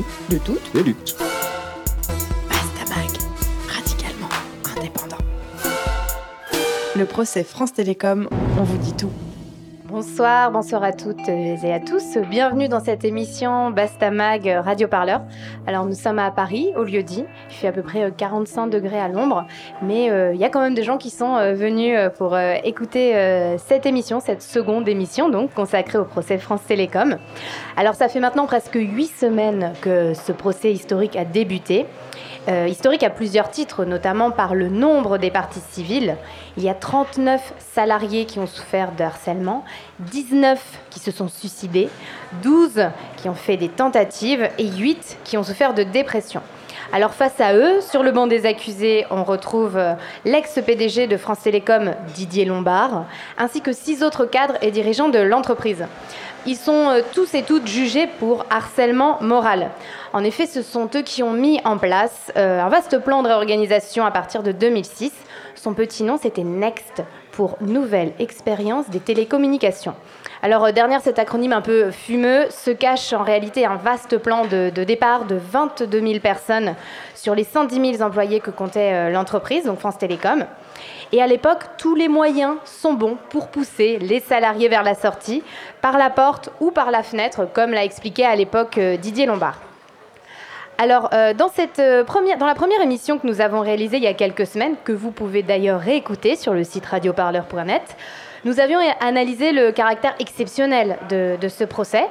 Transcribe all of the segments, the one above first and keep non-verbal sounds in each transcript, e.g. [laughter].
de toutes les luttes. Bastamag, radicalement indépendant. Le procès France Télécom, on vous dit tout. Bonsoir, bonsoir à toutes et à tous. Bienvenue dans cette émission Bastamag Radio Parleur. Alors nous sommes à Paris, au lieu dit. Il fait à peu près 45 degrés à l'ombre, mais euh, il y a quand même des gens qui sont euh, venus euh, pour écouter cette émission, cette seconde émission donc consacrée au procès France Télécom. Alors ça fait maintenant presque huit semaines que ce procès historique a débuté. Euh, historique à plusieurs titres, notamment par le nombre des parties civiles. Il y a 39 salariés qui ont souffert de harcèlement, 19 qui se sont suicidés, 12 qui ont fait des tentatives et 8 qui ont souffert de dépression. Alors face à eux, sur le banc des accusés, on retrouve euh, l'ex-PDG de France Télécom, Didier Lombard, ainsi que six autres cadres et dirigeants de l'entreprise. Ils sont euh, tous et toutes jugés pour harcèlement moral. En effet, ce sont eux qui ont mis en place euh, un vaste plan de réorganisation à partir de 2006. Son petit nom, c'était Next pour Nouvelle Expérience des Télécommunications. Alors, euh, derrière cet acronyme un peu fumeux se cache en réalité un vaste plan de, départ de 22 000 personnes sur les 110 000 employés que comptait l'entreprise, donc France Télécom. Et à l'époque, tous les moyens sont bons pour pousser les salariés vers la sortie, par la porte ou par la fenêtre, comme l'a expliqué à l'époque euh, Didier Lombard. Alors, euh, euh, dans la première émission que nous avons réalisée il y a quelques semaines, que vous pouvez d'ailleurs réécouter sur le site radioparleur.net, nous avions analysé le caractère exceptionnel de, ce procès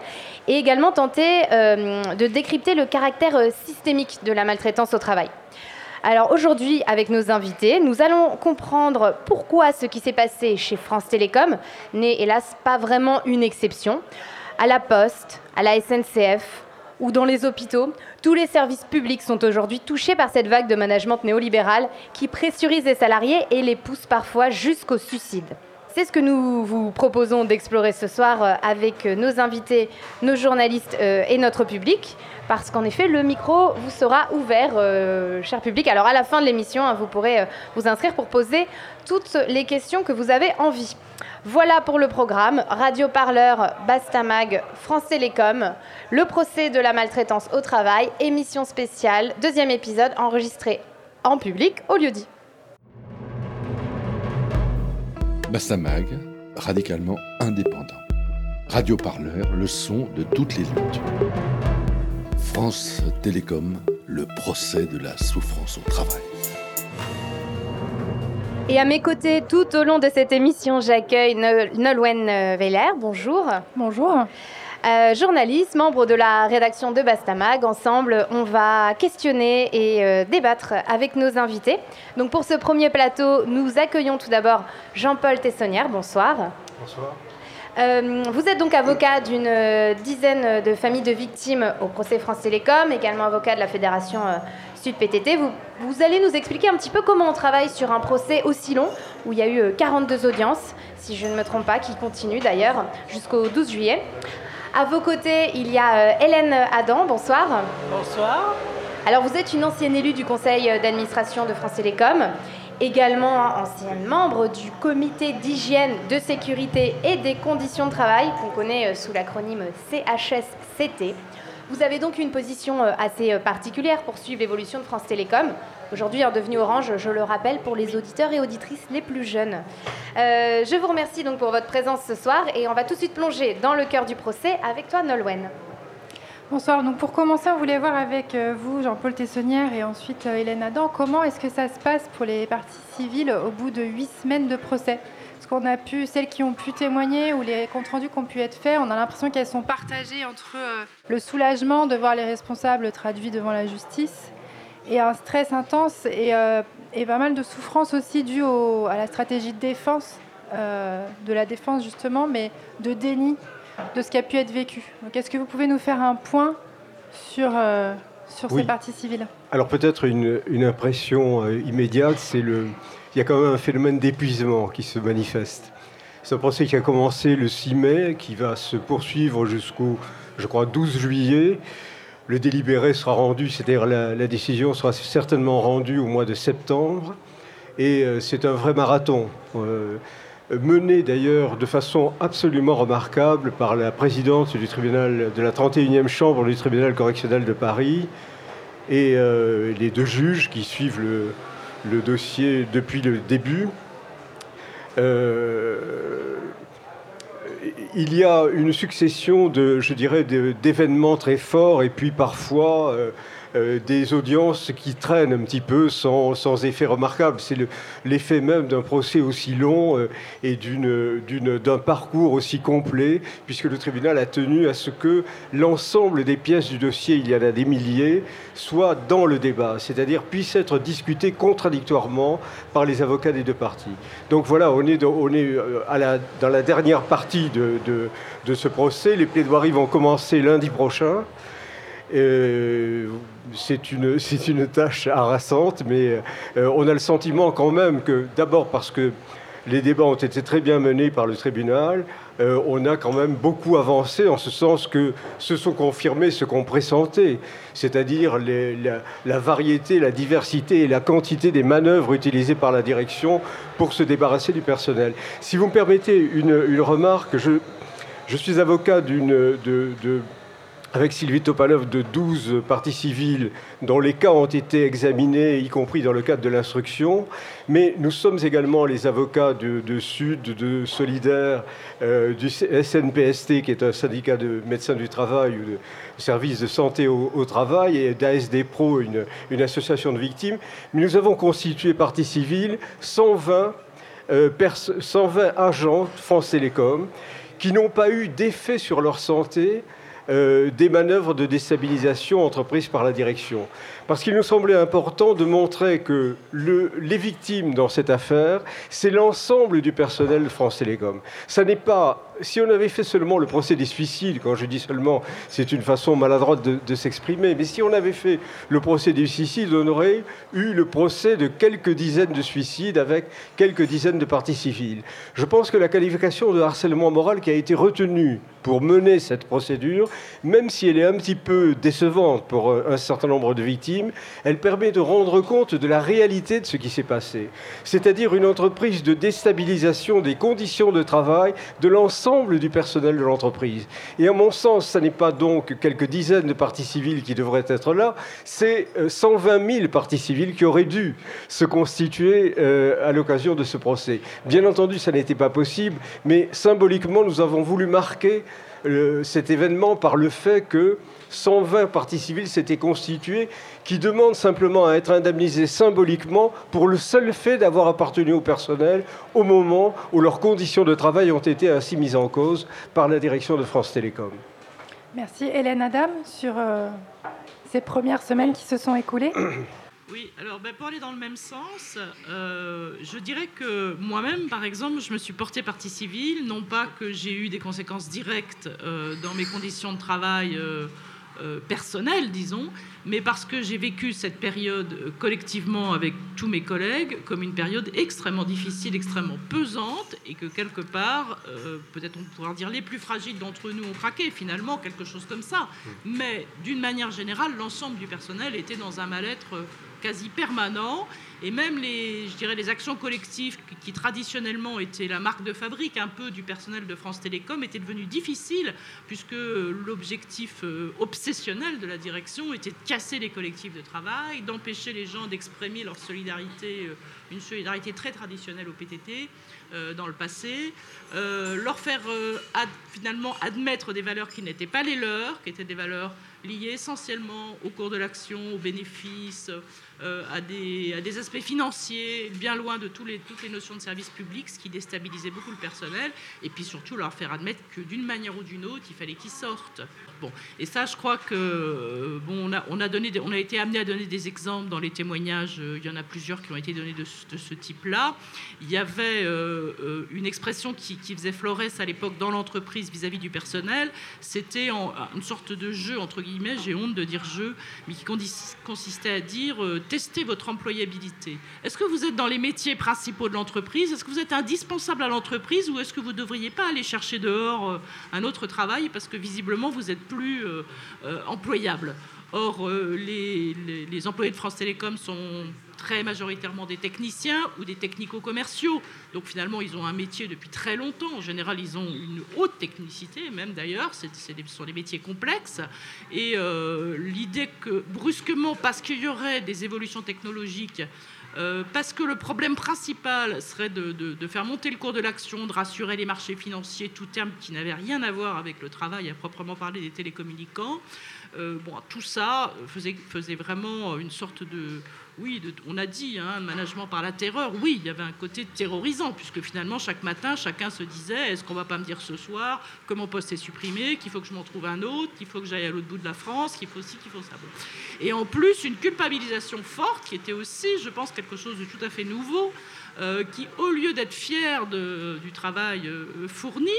et également tenté de décrypter le caractère systémique de la maltraitance au travail. Alors aujourd'hui, avec nos invités, nous allons comprendre pourquoi ce qui s'est passé chez France Télécom n'est hélas pas vraiment une exception. À la Poste, à la SNCF ou dans les hôpitaux, tous les services publics sont aujourd'hui touchés par cette vague de management néolibéral qui pressurise les salariés et les pousse parfois jusqu'au suicide. C'est ce que nous vous proposons d'explorer ce soir euh, avec nos invités, nos journalistes euh, et notre public, parce qu'en effet, le micro vous sera ouvert, euh, cher public. Alors à la fin de l'émission, hein, vous pourrez vous inscrire pour poser toutes les questions que vous avez envie. Voilà pour le programme. Radio Parleur, Bastamag, France Télécom, le procès de la maltraitance au travail, émission spéciale, deuxième épisode enregistré en public au lieu dit. Bassamag, radicalement indépendant. Radio Parleur, le son de toutes les luttes. France Télécom, le procès de la souffrance au travail. Et à mes côtés, tout au long de cette émission, j'accueille Nolwenn Veller. Bonjour. Bonjour. Euh, journaliste, membre de la rédaction de Bastamag. Ensemble, on va questionner et euh, débattre avec nos invités. Donc pour ce premier plateau, nous accueillons tout d'abord Jean-Paul Tessonnière. Bonsoir. Bonsoir. Euh, vous êtes donc avocat d'une dizaine de familles de victimes au procès France Télécom, également avocat de la Fédération Sud PTT. Vous, vous, allez nous expliquer un petit peu comment on travaille sur un procès aussi long, où il y a eu 42 audiences, si je ne me trompe pas, qui continuent d'ailleurs jusqu'au 12 juillet. À vos côtés, il y a euh, Hélène Adam. Bonsoir. Bonsoir. Alors, vous êtes une ancienne élue du conseil d'administration de France Télécom, également ancienne membre du comité d'hygiène, de sécurité et des conditions de travail, qu'on connaît euh, sous l'acronyme CHSCT. Vous avez donc une position euh, assez particulière pour suivre l'évolution de France Télécom aujourd'hui devenu Orange, je le rappelle, pour les auditeurs et auditrices les plus jeunes. Euh, je vous remercie donc pour votre présence ce soir et on va tout de suite plonger dans le cœur du procès avec toi, Nolwenn. Bonsoir. Donc pour commencer, on voulait voir avec euh, vous, Jean-Paul Tessonnière, et ensuite euh, Hélène Adam, comment est-ce que ça se passe pour les parties civiles au bout de huit semaines de procès? Est-ce qu'on a pu, celles qui ont pu témoigner ou les comptes rendus qui ont pu être faits, on a l'impression qu'elles sont partagées entre le soulagement de voir les responsables traduits devant la justice et un stress intense et, euh, et, pas mal de souffrance aussi due à la stratégie de défense, euh, de la défense justement, mais de déni de ce qui a pu être vécu. Donc est-ce que vous pouvez nous faire un point sur, euh, sur ces parties civiles? Alors peut-être une, une, impression immédiate, c'est le... Il y a quand même un phénomène d'épuisement qui se manifeste. C'est un procès qui a commencé le 6 mai, qui va se poursuivre jusqu'au, je crois, 12 juillet le délibéré sera rendu, c'est-à-dire la, décision sera certainement rendue au mois de septembre. Et euh, c'est un vrai marathon. Euh, menée d'ailleurs de façon absolument remarquable par la présidente du tribunal de la 31e chambre du tribunal correctionnel de Paris et les deux juges qui suivent le, dossier depuis le début. Il y a une succession de, je dirais, d'événements très forts et puis parfois euh, des audiences qui traînent un petit peu sans, sans effet remarquable. C'est l'effet même d'un procès aussi long euh, et d'un parcours aussi complet, puisque le tribunal a tenu à ce que l'ensemble des pièces du dossier, il y en a des milliers, soient dans le débat, c'est-à-dire puissent être discutées contradictoirement par les avocats des deux parties. Donc voilà, on est, dans, on est euh, à la, dans la dernière partie de, de, de ce procès. Les plaidoiries vont commencer lundi prochain. Euh, c'est une, [laughs] une tâche harassante, mais euh, on a le sentiment quand même que, d'abord parce que les débats ont été très bien menés par le tribunal, euh, on a quand même beaucoup avancé en ce sens que se sont confirmés ce qu'on pressentait, c'est-à-dire la, variété, la diversité et la quantité des manœuvres utilisées par la direction pour se débarrasser du personnel. Si vous me permettez une, remarque, je, je suis avocat d'une... de avec Sylvie Topalov de 12 parties civiles dont les cas ont été examinés, y compris dans le cadre de l'instruction. Mais nous sommes également les avocats de, Sud, de Solidaire, euh, du SNPST, qui est un syndicat de médecins du travail ou de services de santé au, travail, et d'ASD Pro, une, association de victimes. Mais nous avons constitué partie civile 120, 120 euh, agents France Télécom qui n'ont pas eu d'effet sur leur santé euh, des manœuvres de déstabilisation entreprises par la direction. Parce qu'il nous semblait important de montrer que les victimes dans cette affaire, c'est l'ensemble du personnel de France Télécom. Ça n'est pas si on avait fait seulement le procès des suicides, quand je dis seulement, c'est une façon maladroite de, s'exprimer, mais si on avait fait le procès des suicides, on aurait eu le procès de quelques dizaines de suicides avec quelques dizaines de parties civiles. Je pense que la qualification de harcèlement moral qui a été retenue pour mener cette procédure, même si elle est un petit peu décevante pour un certain nombre de victimes, elle permet de rendre compte de la réalité de ce qui s'est passé. C'est-à-dire une entreprise de déstabilisation des conditions de travail de l'ensemble du personnel de l'entreprise. Et à mon sens, ce n'est pas donc quelques dizaines de parties civiles qui devraient être là, c'est 120 euh, 000 parties civiles qui auraient dû se constituer euh, à l'occasion de ce procès. Bien entendu, ça n'était pas possible, mais symboliquement, nous avons voulu marquer euh, cet événement par le fait que 120 parties civiles s'étaient constituées qui demandent simplement à être indemnisées symboliquement pour le seul fait d'avoir appartenu au personnel au moment où leurs conditions de travail ont été ainsi mises en cause par la direction de France Télécom. Merci. Hélène Adam, sur euh, ces premières semaines qui se sont écoulées [coughs] Oui, alors ben, pour aller dans le même sens, euh, je dirais que moi-même, par exemple, je me suis portée partie civile, non pas que j'ai eu des conséquences directes euh, dans mes conditions de travail euh, personnel, disons, mais parce que j'ai vécu cette période euh, collectivement avec tous mes collègues comme une période extrêmement difficile, extrêmement pesante, et que quelque part, euh, peut-être on pourra dire les plus fragiles d'entre nous ont craqué, finalement, quelque chose comme ça. Mais d'une manière générale, l'ensemble du personnel était dans un mal-être quasi permanent. Et même les, je dirais, les actions collectives qui, traditionnellement étaient la marque de fabrique un peu du personnel de France Télécom étaient devenues difficiles puisque l'objectif euh, obsessionnel de la direction était de casser les collectifs de travail, d'empêcher les gens d'exprimer leur solidarité, euh, une solidarité très traditionnelle au PTT euh, dans le passé, leur faire finalement admettre des valeurs qui n'étaient pas les leurs, qui étaient des valeurs liées essentiellement au cours de l'action, aux bénéfices, à, des, à, des, aspects financiers, bien loin de toutes les notions de service public, ce qui déstabilisait beaucoup le personnel, et puis surtout leur faire admettre que d'une manière ou d'une autre, il fallait qu'ils sortent. Bon, et ça, je crois que euh, bon, on a, donné, on a été amené à donner des exemples dans les témoignages. Euh, il y en a plusieurs qui ont été donnés de, ce type-là. Il y avait une expression qui, qui, faisait florès à l'époque dans l'entreprise vis-à-vis du personnel. C'était une sorte de jeu entre guillemets. J'ai honte de dire jeu, mais qui consistait à dire tester votre employabilité. Est-ce que vous êtes dans les métiers principaux de l'entreprise? Est-ce que vous êtes indispensable à l'entreprise ou est-ce que vous ne devriez pas aller chercher dehors euh, un autre travail parce que visiblement vous êtes plus euh, euh, employable? Or, les, les, employés de France Télécom sont très majoritairement des techniciens ou des technico-commerciaux. Donc finalement, ils ont un métier depuis très longtemps. En général, ils ont une haute technicité, même d'ailleurs. Ce sont des métiers complexes. Et l'idée que brusquement, parce qu'il y aurait des évolutions technologiques, euh, parce que le problème principal serait de, faire monter le cours de l'action, de rassurer les marchés financiers, tout terme qui n'avait rien à voir avec le travail à proprement parler des télécommunicants. Euh, bon, tout ça faisait, vraiment une sorte de, oui, on a dit, hein, management par la terreur, oui, il y avait un côté terrorisant, puisque finalement, chaque matin, chacun se disait, est-ce qu'on va pas me dire ce soir que mon poste est supprimé, qu'il faut que je m'en trouve un autre, qu'il faut que j'aille à l'autre bout de la France, qu'il faut aussi, qu'il faut ça. Et en plus, une culpabilisation forte, qui était aussi, je pense, quelque chose de tout à fait nouveau, euh, qui, au lieu d'être fier du travail euh, fourni,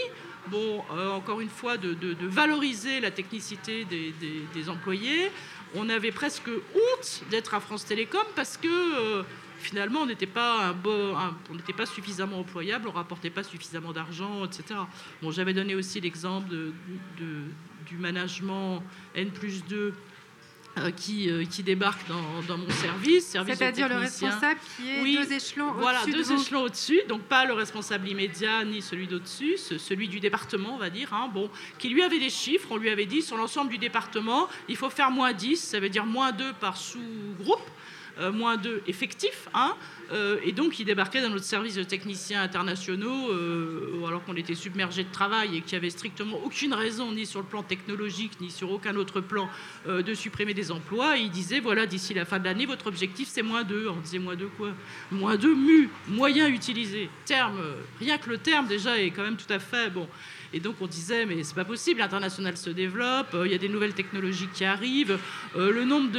bon, euh, encore une fois, de, valoriser la technicité des employés, on avait presque honte d'être à France Télécom parce que euh, finalement on n'était pas pas suffisamment employable, on rapportait pas suffisamment d'argent, etc. Bon, j'avais donné aussi l'exemple du management N plus 2 euh, qui, euh, qui débarque dans, mon service. service C'est-à-dire le responsable qui est deux échelons au-dessus. Voilà, deux échelons au-dessus, donc pas le responsable immédiat ni celui d'au-dessus, celui du département, on va dire, hein, bon, qui lui avait des chiffres, on lui avait dit sur l'ensemble du département, il faut faire moins 10, ça veut dire moins 2 par sous-groupe. Euh, moins 2 effectifs, hein, euh, et donc il débarquait dans notre service de techniciens internationaux, euh, alors qu'on était submergé de travail et qu'il n'y avait strictement aucune raison, ni sur le plan technologique, ni sur aucun autre plan, de supprimer des emplois. Et il disait, voilà, d'ici la fin de l'année, votre objectif c'est moins 2. On disait moins 2 quoi? Moins 2 mu, moyen utilisé. Terme, rien que le terme déjà est quand même tout à fait bon. Et donc on disait, mais c'est pas possible, l'international se développe, euh, il y a des nouvelles technologies qui arrivent, euh, le nombre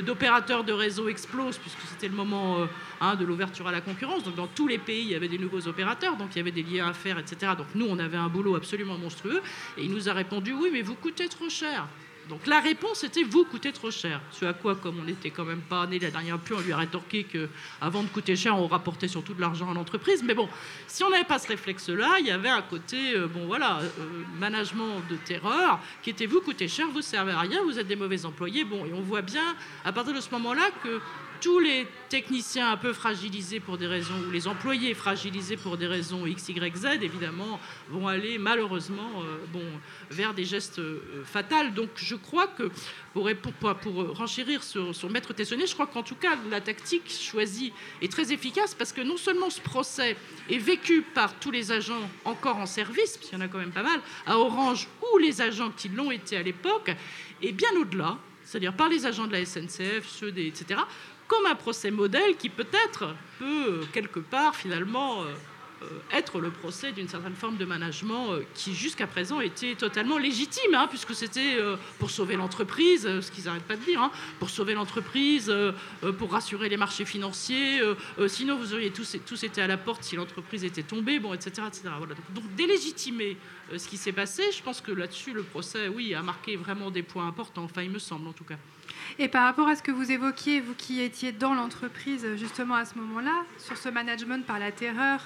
d'opérateurs de, réseau explose, puisque c'était le moment euh, hein, de l'ouverture à la concurrence. Donc dans tous les pays, il y avait des nouveaux opérateurs, donc il y avait des liens à faire, etc. Donc nous, on avait un boulot absolument monstrueux. Et il nous a répondu, oui, mais vous coûtez trop cher. Donc la réponse était vous coûtez trop cher. Ce à quoi, comme on n'était quand même pas né la dernière pluie, on lui a rétorqué qu'avant de coûter cher, on rapportait surtout de l'argent à l'entreprise. Mais bon, si on n'avait pas ce réflexe-là, il y avait un côté, euh, bon voilà, euh, management de terreur, qui était vous coûtez cher, vous servez à rien, vous êtes des mauvais employés. Bon, et on voit bien à partir de ce moment-là que tous les techniciens un peu fragilisés pour des raisons, ou les employés fragilisés pour des raisons X, Y, Z, évidemment, vont aller malheureusement euh, bon, vers des gestes euh, fatals. Donc je crois que, pour, renchérir sur, sur Maître Tessonnier, je crois qu'en tout cas, la tactique choisie est très efficace parce que non seulement ce procès est vécu par tous les agents encore en service, puisqu'il y en a quand même pas mal, à Orange, ou les agents qui l'ont été à l'époque, et bien au-delà, c'est-à-dire par les agents de la SNCF, ceux des, etc., comme un procès modèle qui peut-être peut quelque part finalement euh, euh, être le procès d'une certaine forme de management euh, qui jusqu'à présent était totalement légitime, hein, puisque c'était pour sauver l'entreprise, ce qu'ils n'arrêtent pas de dire, hein, pour sauver l'entreprise, pour rassurer les marchés financiers, sinon vous auriez tous, tous été à la porte si l'entreprise était tombée, bon, etc. etc. Voilà. Donc, donc délégitimer ce qui s'est passé, je pense que là-dessus le procès, oui, a marqué vraiment des points importants, enfin il me semble en tout cas. Et par rapport à ce que vous évoquiez, vous qui étiez dans l'entreprise justement à ce moment-là, sur ce management par la terreur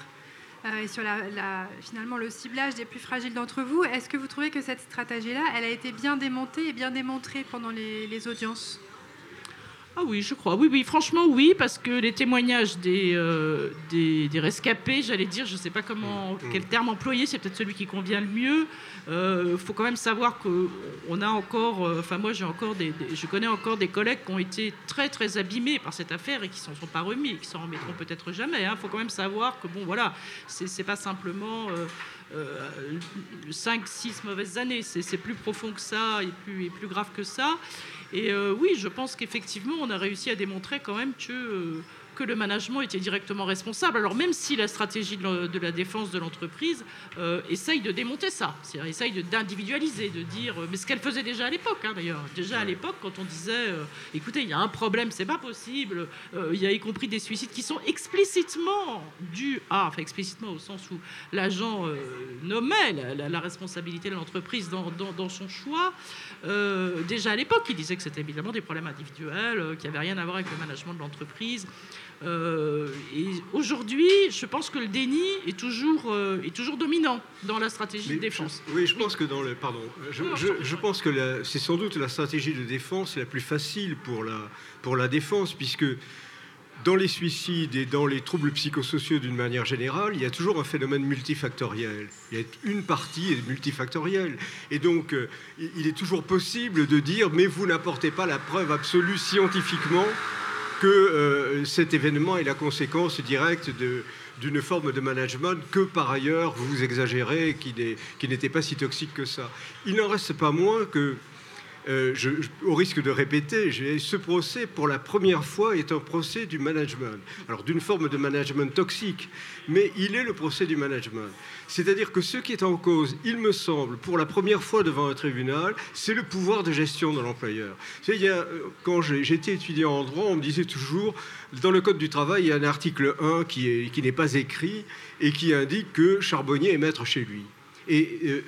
euh, et sur la, finalement le ciblage des plus fragiles d'entre vous, est-ce que vous trouvez que cette stratégie-là, elle a été bien démontée et bien démontrée pendant les audiences? Ah oui, je crois. Oui, oui, franchement, oui, parce que les témoignages des, euh, des, rescapés, j'allais dire, je ne sais pas comment, mm. quel terme employer, c'est peut-être celui qui convient le mieux. Il euh, faut quand même savoir qu'on a encore, euh, enfin moi j'ai encore des, je connais encore des collègues qui ont été très très abîmés par cette affaire et qui s'en sont pas remis et qui s'en remettront peut-être jamais. Il hein. faut quand même savoir que bon voilà, c'est pas simplement 5, 6 mauvaises années, c'est plus profond que ça et plus, et plus grave que ça. Et euh, oui, je pense qu'effectivement, on a réussi à démontrer quand même que euh, que le management était directement responsable. Alors même si la stratégie de la défense de l'entreprise euh, essaye de démonter ça, c'est-à-dire essaye d'individualiser, de, dire, euh, mais ce qu'elle faisait déjà à l'époque, hein, d'ailleurs, déjà à l'époque quand on disait, euh, écoutez, il y a un problème, c'est pas possible, il y a y compris des suicides qui sont explicitement dus à, enfin explicitement au sens où l'agent nommait la, responsabilité de l'entreprise dans, dans, son choix, déjà à l'époque, il disait que c'était évidemment des problèmes individuels, qui n'avaient rien à voir avec le management de l'entreprise. Euh, et aujourd'hui, je pense que le déni est toujours, euh, est toujours dominant dans la stratégie de défense. oui, je pense que dans le. Pardon. Je, je, pense que c'est sans doute la stratégie de défense la plus facile pour la, pour la défense, puisque dans les suicides et dans les troubles psychosociaux d'une manière générale, il y a toujours un phénomène multifactoriel. Il y a une partie est multifactorielle. Et donc, euh, il est toujours possible de dire, mais vous n'apportez pas la preuve absolue scientifiquement que euh, cet événement est la conséquence directe d'une forme de management que par ailleurs vous exagérez, qui n'était pas si toxique que ça. Il n'en reste pas moins que euh, au risque de répéter, ce procès, pour la première fois, est un procès du management. Alors, d'une forme de management toxique, mais il est le procès du management. C'est-à-dire que ce qui est en cause, il me semble, pour la première fois devant un tribunal, c'est le pouvoir de gestion de l'employeur. Euh, quand j'étais étudiant en droit, on me disait toujours, dans le Code du travail, il y a un article 1 qui n'est pas écrit et qui indique que Charbonnier est maître chez lui. Et euh,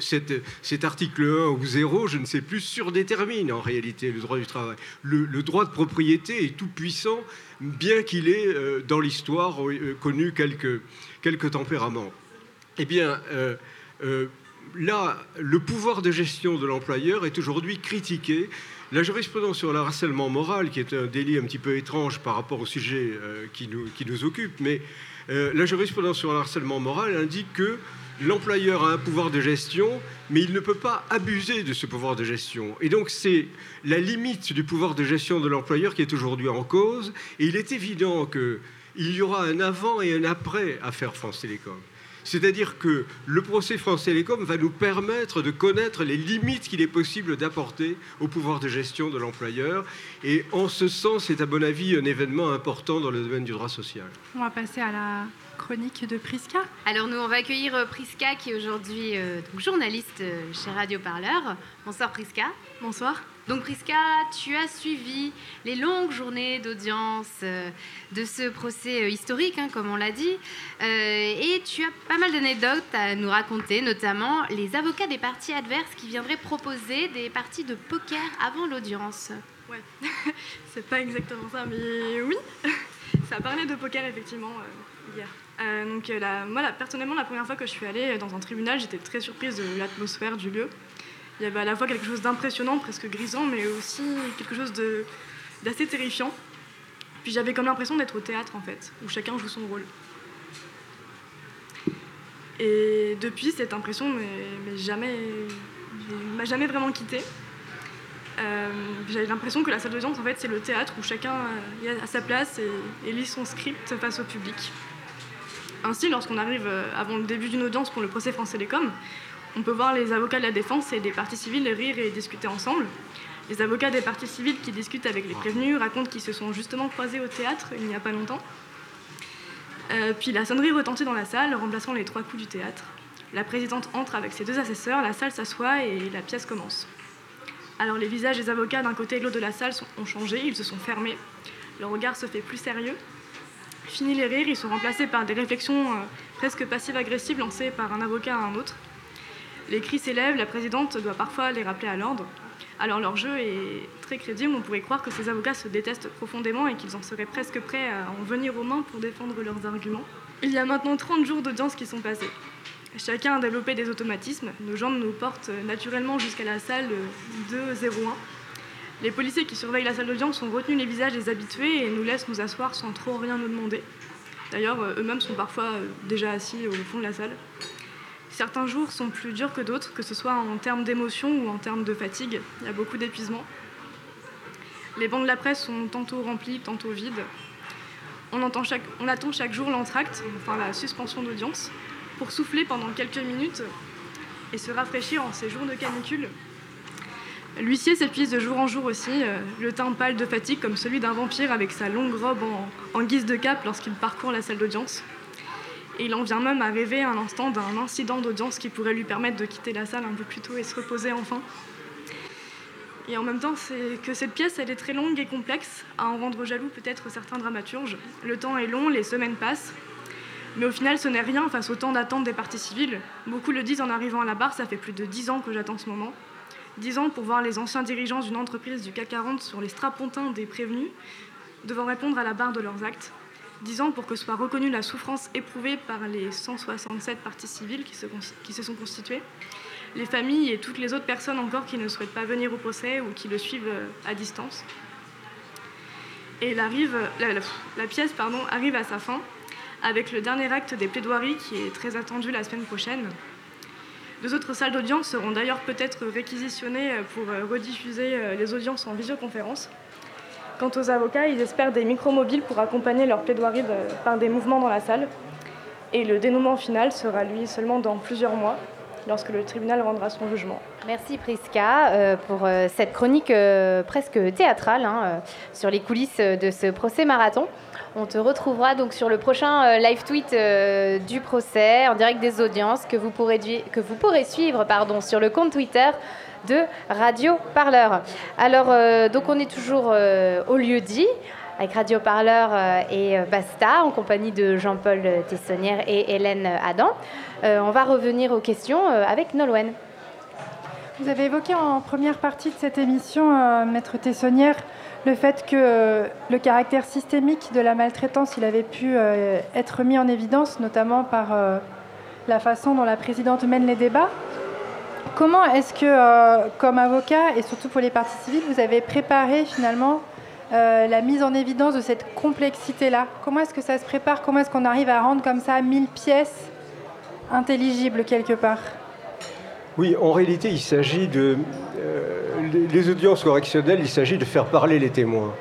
cet article 1 ou 0, je ne sais plus, surdétermine en réalité le droit du travail. Le, droit de propriété est tout puissant, bien qu'il ait euh, dans l'histoire euh, connu quelques, tempéraments. Eh bien, là, le pouvoir de gestion de l'employeur est aujourd'hui critiqué. La jurisprudence sur le harcèlement moral, qui est un délit un petit peu étrange par rapport au sujet qui, nous, occupe, mais la jurisprudence sur le harcèlement moral indique que l'employeur a un pouvoir de gestion, mais il ne peut pas abuser de ce pouvoir de gestion. Et donc c'est la limite du pouvoir de gestion de l'employeur qui est aujourd'hui en cause. Et il est évident qu'il y aura un avant et un après à faire France Télécom. C'est-à-dire que le procès France Télécom va nous permettre de connaître les limites qu'il est possible d'apporter au pouvoir de gestion de l'employeur. Et en ce sens, c'est à mon avis un événement important dans le domaine du droit social. On va passer à la chronique de Priska. Alors nous, on va accueillir euh, Priska qui est aujourd'hui euh, journaliste euh, chez Radio Parleur. Bonsoir Priska. Bonsoir. Donc Priska, tu as suivi les longues journées d'audience de ce procès historique, hein, comme on l'a dit, et tu as pas mal d'anecdotes à nous raconter, notamment les avocats des parties adverses qui viendraient proposer des parties de poker avant l'audience. Ouais, [laughs] c'est pas exactement ça, mais oui, [laughs] ça parlait de poker effectivement hier. Euh, donc, euh, moi, personnellement, la première fois que je suis allée dans un tribunal, j'étais très surprise de l'atmosphère du lieu. Il y avait à la fois quelque chose d'impressionnant, presque grisant, mais aussi quelque chose d'assez terrifiant. Puis j'avais comme l'impression d'être au théâtre, en fait, où chacun joue son rôle. Et depuis, cette impression m'a jamais, m'a jamais vraiment quittée. Euh, j'avais l'impression que la salle d'audience, en fait, c'est le théâtre où chacun est à sa place et lit son script face au public. Ainsi, lorsqu'on arrive euh, avant le début d'une audience pour le procès France Télécom, on peut voir les avocats de la défense et des parties civiles rire et discuter ensemble. Les avocats des parties civiles qui discutent avec les prévenus racontent qu'ils se sont justement croisés au théâtre il n'y a pas longtemps. Euh, puis la sonnerie retentit dans la salle, remplaçant les trois coups du théâtre. La présidente entre avec ses deux assesseurs, la salle s'assoit et la pièce commence. Alors les visages des avocats d'un côté et de l'autre de la salle ont changé, ils se sont fermés. Le regard se fait plus sérieux Fini les rires, ils sont remplacés par des réflexions euh, presque passives-agressives lancées par un avocat à un autre. Les cris s'élèvent, la présidente doit parfois les rappeler à l'ordre. Alors leur jeu est très crédible, on pourrait croire que ces avocats se détestent profondément et qu'ils en seraient presque prêts à en venir aux mains pour défendre leurs arguments. Il y a maintenant 30 jours d'audience qui sont passés. Chacun a développé des automatismes, nos jambes nous portent naturellement jusqu'à la salle 201 les policiers qui surveillent la salle d'audience ont retenu les visages des habitués et nous laissent nous asseoir sans trop rien nous demander. D'ailleurs, eux-mêmes sont parfois déjà assis au fond de la salle. Certains jours sont plus durs que d'autres, que ce soit en termes d'émotion ou en termes de fatigue. Il y a beaucoup d'épuisement. Les bancs de la presse sont tantôt remplis, tantôt vides. On, attend chaque jour l'entracte, enfin la suspension d'audience, pour souffler pendant quelques minutes et se rafraîchir en ces jours de canicule L'huissier s'épuise de jour en jour aussi, euh, le teint pâle de fatigue comme celui d'un vampire avec sa longue robe en, guise de cape lorsqu'il parcourt la salle d'audience. Et il en vient même à rêver un instant d'un incident d'audience qui pourrait lui permettre de quitter la salle un peu plus tôt et se reposer enfin. Et en même temps, c'est que cette pièce, elle est très longue et complexe, à en rendre jaloux peut-être certains dramaturges. Le temps est long, les semaines passent, mais au final, ce n'est rien face au temps d'attente des parties civiles. Beaucoup le disent en arrivant à la barre, ça fait plus de dix ans que j'attends ce moment. 10 ans pour voir les anciens dirigeants d'une entreprise du CAC 40 sur les strapontins des prévenus, devant répondre à la barre de leurs actes. 10 ans pour que soit reconnue la souffrance éprouvée par les 167 parties civiles qui se, qui se sont constituées, les familles et toutes les autres personnes encore qui ne souhaitent pas venir au procès ou qui le suivent euh, à distance. Et la, pièce arrive à sa fin avec le dernier acte des plaidoiries qui est très attendu la semaine prochaine. Deux autres salles d'audience seront d'ailleurs peut-être réquisitionnées pour euh, rediffuser euh, les audiences en visioconférence. Quant aux avocats, ils espèrent des micromobiles pour accompagner leur plaidoirie par des mouvements dans la salle. Et le dénouement final sera lui seulement dans plusieurs mois, lorsque le tribunal rendra son jugement. Merci Priska euh, pour euh, cette chronique euh, presque théâtrale hein, sur les coulisses de ce procès marathon. On te retrouvera donc sur le prochain live tweet du procès en direct des audiences que vous pourrez, suivre sur le compte Twitter de Radio Parleur. Alors, donc on est toujours au lieu dit avec Radio Parleur et Basta en compagnie de Jean-Paul Tessonnière et Hélène Adam. on va revenir aux questions avec Nolwenn. Vous avez évoqué en première partie de cette émission, euh, Maître Tessonnière, le fait que euh, le caractère systémique de la maltraitance, il avait pu euh, être mis en évidence, notamment par la façon dont la présidente mène les débats. Comment est-ce que, comme avocat, et surtout pour les parties civiles, vous avez préparé finalement la mise en évidence de cette complexité-là? Comment est-ce que ça se prépare? Comment est-ce qu'on arrive à rendre comme ça mille pièces intelligibles quelque part? Oui, en réalité, il s'agit de. Euh, les audiences correctionnelles, il s'agit de faire parler les témoins.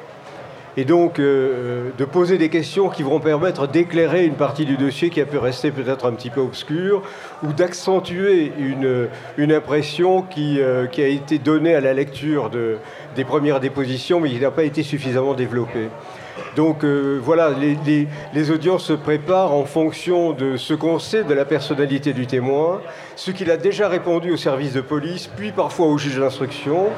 Et donc, euh, de poser des questions qui vont permettre d'éclairer une partie du dossier qui a pu rester peut-être un petit peu obscure, ou d'accentuer une, impression qui, euh, qui, a été donnée à la lecture de, des premières dépositions, mais qui n'a pas été suffisamment développée. Donc euh, voilà, les, audiences se préparent en fonction de ce qu'on sait de la personnalité du témoin, ce qu'il a déjà répondu au service de police, puis parfois au juge d'instruction,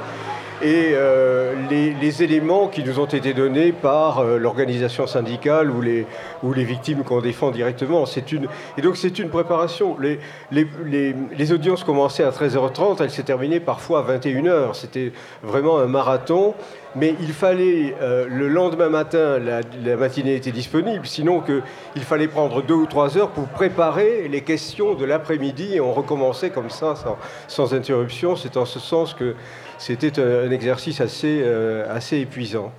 et euh, les, éléments qui nous ont été donnés par euh, l'organisation syndicale ou les, victimes qu'on défend directement. Une, et donc c'est une préparation. Les, les, audiences commençaient à 13h30, elles s'est terminées parfois à 21h. C'était vraiment un marathon. Mais il fallait, euh, le lendemain matin, la, matinée était disponible, sinon que, il fallait prendre deux ou trois heures pour préparer les questions de l'après-midi et on recommençait comme ça, sans, sans interruption. C'est en ce sens que c'était un exercice assez, euh, assez épuisant.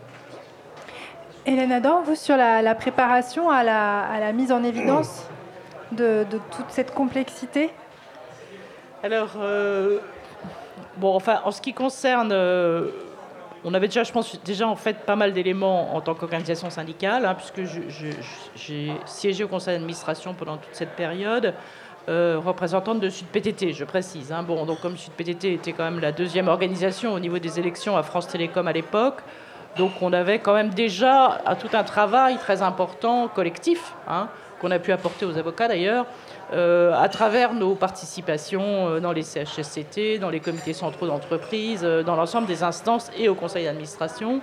Hélène Adam, vous, sur la, préparation à la, mise en évidence de, toute cette complexité? Alors, euh, bon, enfin, en ce qui concerne. On avait déjà, je pense, déjà en fait pas mal d'éléments en tant qu'organisation syndicale, hein, puisque j'ai siégé au conseil d'administration pendant toute cette période. Euh, représentante de Sud PTT, je précise. Hein. Bon, donc comme Sud PTT était quand même la deuxième organisation au niveau des élections à France Télécom à l'époque, donc on avait quand même déjà tout un travail très important collectif hein, qu'on a pu apporter aux avocats d'ailleurs. Euh, à travers nos participations euh, dans les CHSCT, dans les comités centraux d'entreprise, dans l'ensemble des instances et au conseil d'administration,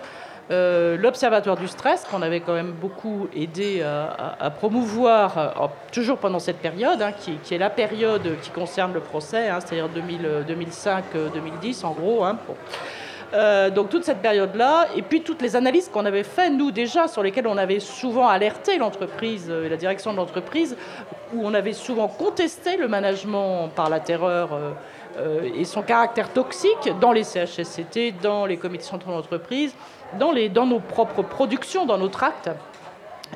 euh, l'Observatoire du stress, qu'on avait quand même beaucoup aidé à, promouvoir, euh, toujours pendant cette période, hein, qui, est la période qui concerne le procès, hein, c'est-à-dire 2005-2010 en gros. Hein, euh, donc toute cette période-là, et puis toutes les analyses qu'on avait faites, nous déjà, sur lesquelles on avait souvent alerté l'entreprise et la direction de l'entreprise, où on avait souvent contesté le management par la terreur et son caractère toxique dans les CHSCT, dans les comités centraux d'entreprise dans, nos propres productions, dans nos tracts.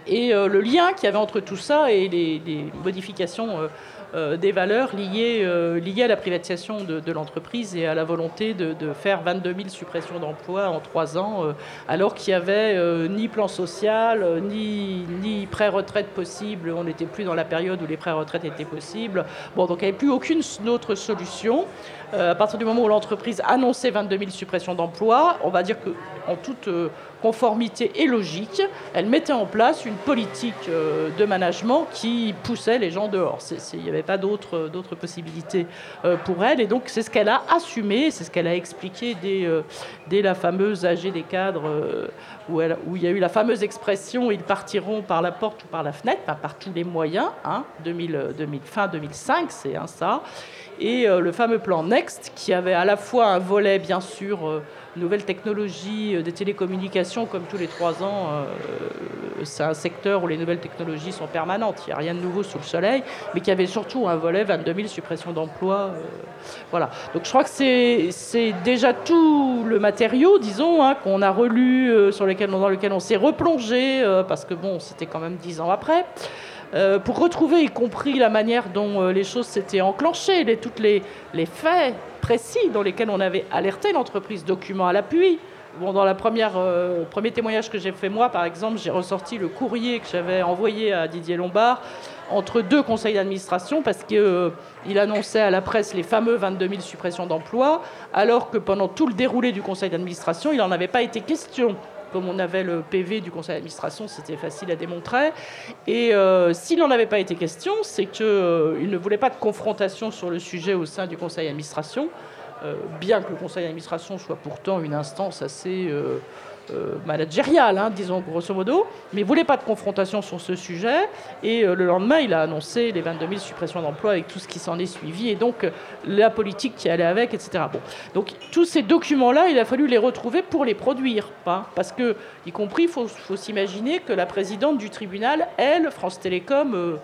Et euh, le lien qu'il y avait entre tout ça et les, modifications euh, euh, des valeurs liées, liées, à la privatisation de, l'entreprise et à la volonté de, faire 22 000 suppressions d'emplois en trois ans, alors qu'il n'y avait ni plan social, ni, ni pré-retraite possible. On n'était plus dans la période où les pré-retraites étaient possibles. Bon, donc il n'y avait plus aucune autre solution. à partir du moment où l'entreprise annonçait 22 000 suppressions d'emplois, on va dire qu'en toute conformité et logique, elle mettait en place une politique euh, de management qui poussait les gens dehors. Il n'y avait pas d'autres possibilités euh, pour elle. Et donc, c'est ce qu'elle a assumé, c'est ce qu'elle a expliqué dès, euh, la fameuse AG des cadres, où, il y a eu la fameuse expression ils partiront par la porte ou par la fenêtre, par tous les moyens, hein, 2000, fin 2005, c'est ça. et le fameux plan Next, qui avait à la fois un volet, bien sûr, nouvelles technologies des télécommunications, comme tous les trois ans, c'est un secteur où les nouvelles technologies sont permanentes. Il n'y a rien de nouveau sous le soleil, mais qui avait surtout un volet 22 000 suppressions d'emplois. voilà. Donc je crois que c'est déjà tout le matériau, disons, hein, qu'on a relu, sur lequel, dans lequel on s'est replongé, parce que bon, c'était quand même dix ans après. Euh, pour retrouver y compris la manière dont euh, les choses s'étaient enclenchées, les, tous les, les, faits précis dans lesquels on avait alerté l'entreprise, documents à l'appui. Bon, dans le euh, premier témoignage que j'ai fait moi, par exemple, j'ai ressorti le courrier que j'avais envoyé à Didier Lombard entre deux conseils d'administration parce qu'il annonçait à la presse les fameux 22 000 suppressions d'emplois, alors que pendant tout le déroulé du conseil d'administration, il n'en avait pas été question comme on avait le PV du conseil d'administration, c'était facile à démontrer. Et euh, s'il n'en avait pas été question, c'est qu'il euh, ne voulait pas de confrontation sur le sujet au sein du conseil d'administration, bien que le conseil d'administration soit pourtant une instance assez euh, managérial, hein, disons grosso modo, mais il voulait pas de confrontation sur ce sujet. Et euh, le lendemain, il a annoncé les 22 000 suppressions d'emplois avec tout ce qui s'en est suivi, et donc euh, la politique qui allait avec, etc. Bon. Donc tous ces documents-là, il a fallu les retrouver pour les produire, parce que, y compris, il faut s'imaginer que la présidente du tribunal, elle, France Télécom,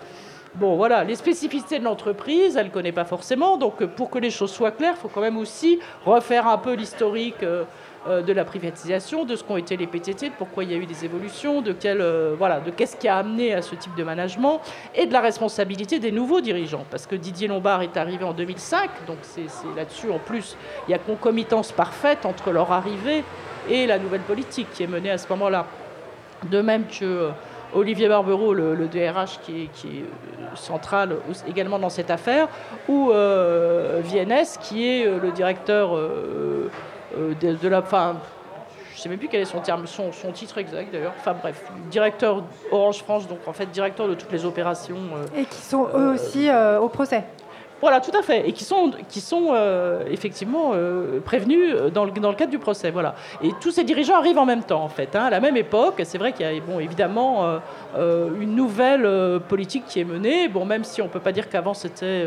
Bon, voilà, les spécificités de l'entreprise, elle ne connaît pas forcément. Donc, pour que les choses soient claires, il faut quand même aussi refaire un peu l'historique euh, de la privatisation, de ce qu'ont été les PTT, de pourquoi il y a eu des évolutions, de quel, euh, voilà, de qu'est-ce qui a amené à ce type de management et de la responsabilité des nouveaux dirigeants. Parce que Didier Lombard est arrivé en 2005, donc c'est là-dessus en plus, il y a concomitance parfaite entre leur arrivée et la nouvelle politique qui est menée à ce moment-là. De même que euh, Olivier Barbereau, le, DRH qui est, qui est, central également dans cette affaire, ou euh, VNS qui est le directeur euh, de, la. Fin, je ne sais même plus quel est son terme, son, son titre exact d'ailleurs. Enfin bref, directeur Orange France, donc en fait directeur de toutes les opérations. Euh, Et qui sont eux aussi euh, au procès. Voilà, tout à fait. Et qui sont, qui sont euh, effectivement euh, prévenus dans le, dans le, cadre du procès. Voilà. Et tous ces dirigeants arrivent en même temps, en fait, hein, à la même époque. C'est vrai qu'il y a bon, évidemment euh, une nouvelle politique qui est menée. Bon, même si on ne peut pas dire qu'avant c'était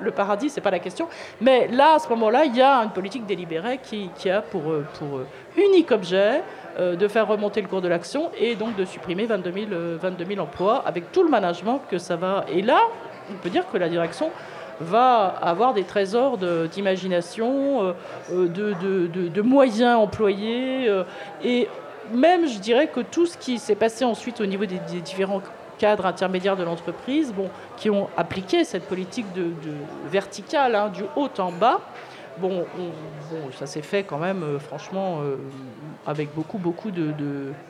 le paradis, c'est pas la question. Mais là, à ce moment-là, il y a une politique délibérée qui, qui a pour, pour unique objet de faire remonter le cours de l'action et donc de supprimer 22 000, 22 000 emplois avec tout le management que ça va. Et là, on peut dire que la direction va avoir des trésors d'imagination, euh, euh, de, de, moyens employés. Euh, et même, je dirais que tout ce qui s'est passé ensuite au niveau des, différents cadres intermédiaires de l'entreprise, bon, qui ont appliqué cette politique de, verticale, hein, du haut en bas, bon, ça s'est fait quand même, franchement, avec beaucoup, beaucoup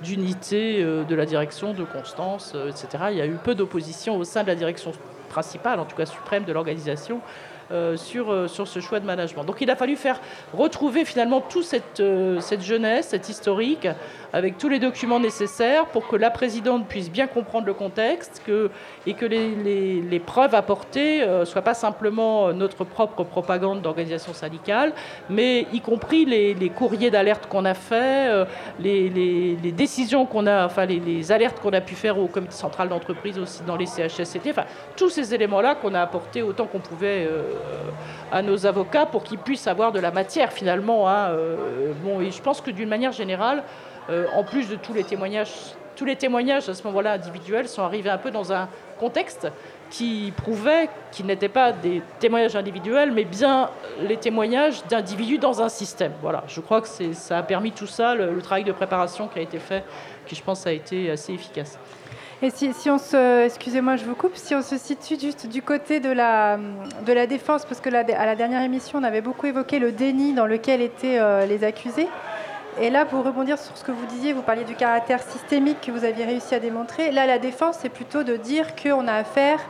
d'unité de, la direction, de constance, etc. Il y a eu peu d'opposition au sein de la direction principale, en tout cas suprême de l'organisation, euh, sur, euh, sur ce choix de management. Donc il a fallu faire retrouver finalement toute cette, euh, cette jeunesse, cette historique, avec tous les documents nécessaires pour que la présidente puisse bien comprendre le contexte que, et que les, preuves apportées ne soient pas simplement notre propre propagande d'organisation syndicale, mais y compris les, courriers d'alerte qu'on a fait, les, les, décisions qu'on a, enfin les, alertes qu'on a pu faire au comité central d'entreprise aussi dans les CHSCT, enfin tous ces éléments-là qu'on a apportés autant qu'on pouvait à nos avocats pour qu'ils puissent avoir de la matière finalement. Hein, euh, bon, je pense que d'une manière générale, euh, en plus de tous les témoignages, tous les témoignages à ce moment-là individuels sont arrivés un peu dans un contexte qui prouvait qu'ils n'étaient pas des témoignages individuels, mais bien les témoignages d'individus dans un système. Voilà, je crois que ça a permis tout ça, le travail de préparation qui a été fait, qui je pense a été assez efficace. Et si, si on se, excusez-moi, je vous coupe, si on se situe juste du côté de la, de la défense, parce que la, à la dernière émission, on avait beaucoup évoqué le déni dans lequel étaient euh, les accusés. Et là, pour rebondir sur ce que vous disiez, vous parliez du caractère systémique que vous aviez réussi à démontrer. Là, la défense, c'est plutôt de dire qu'on a affaire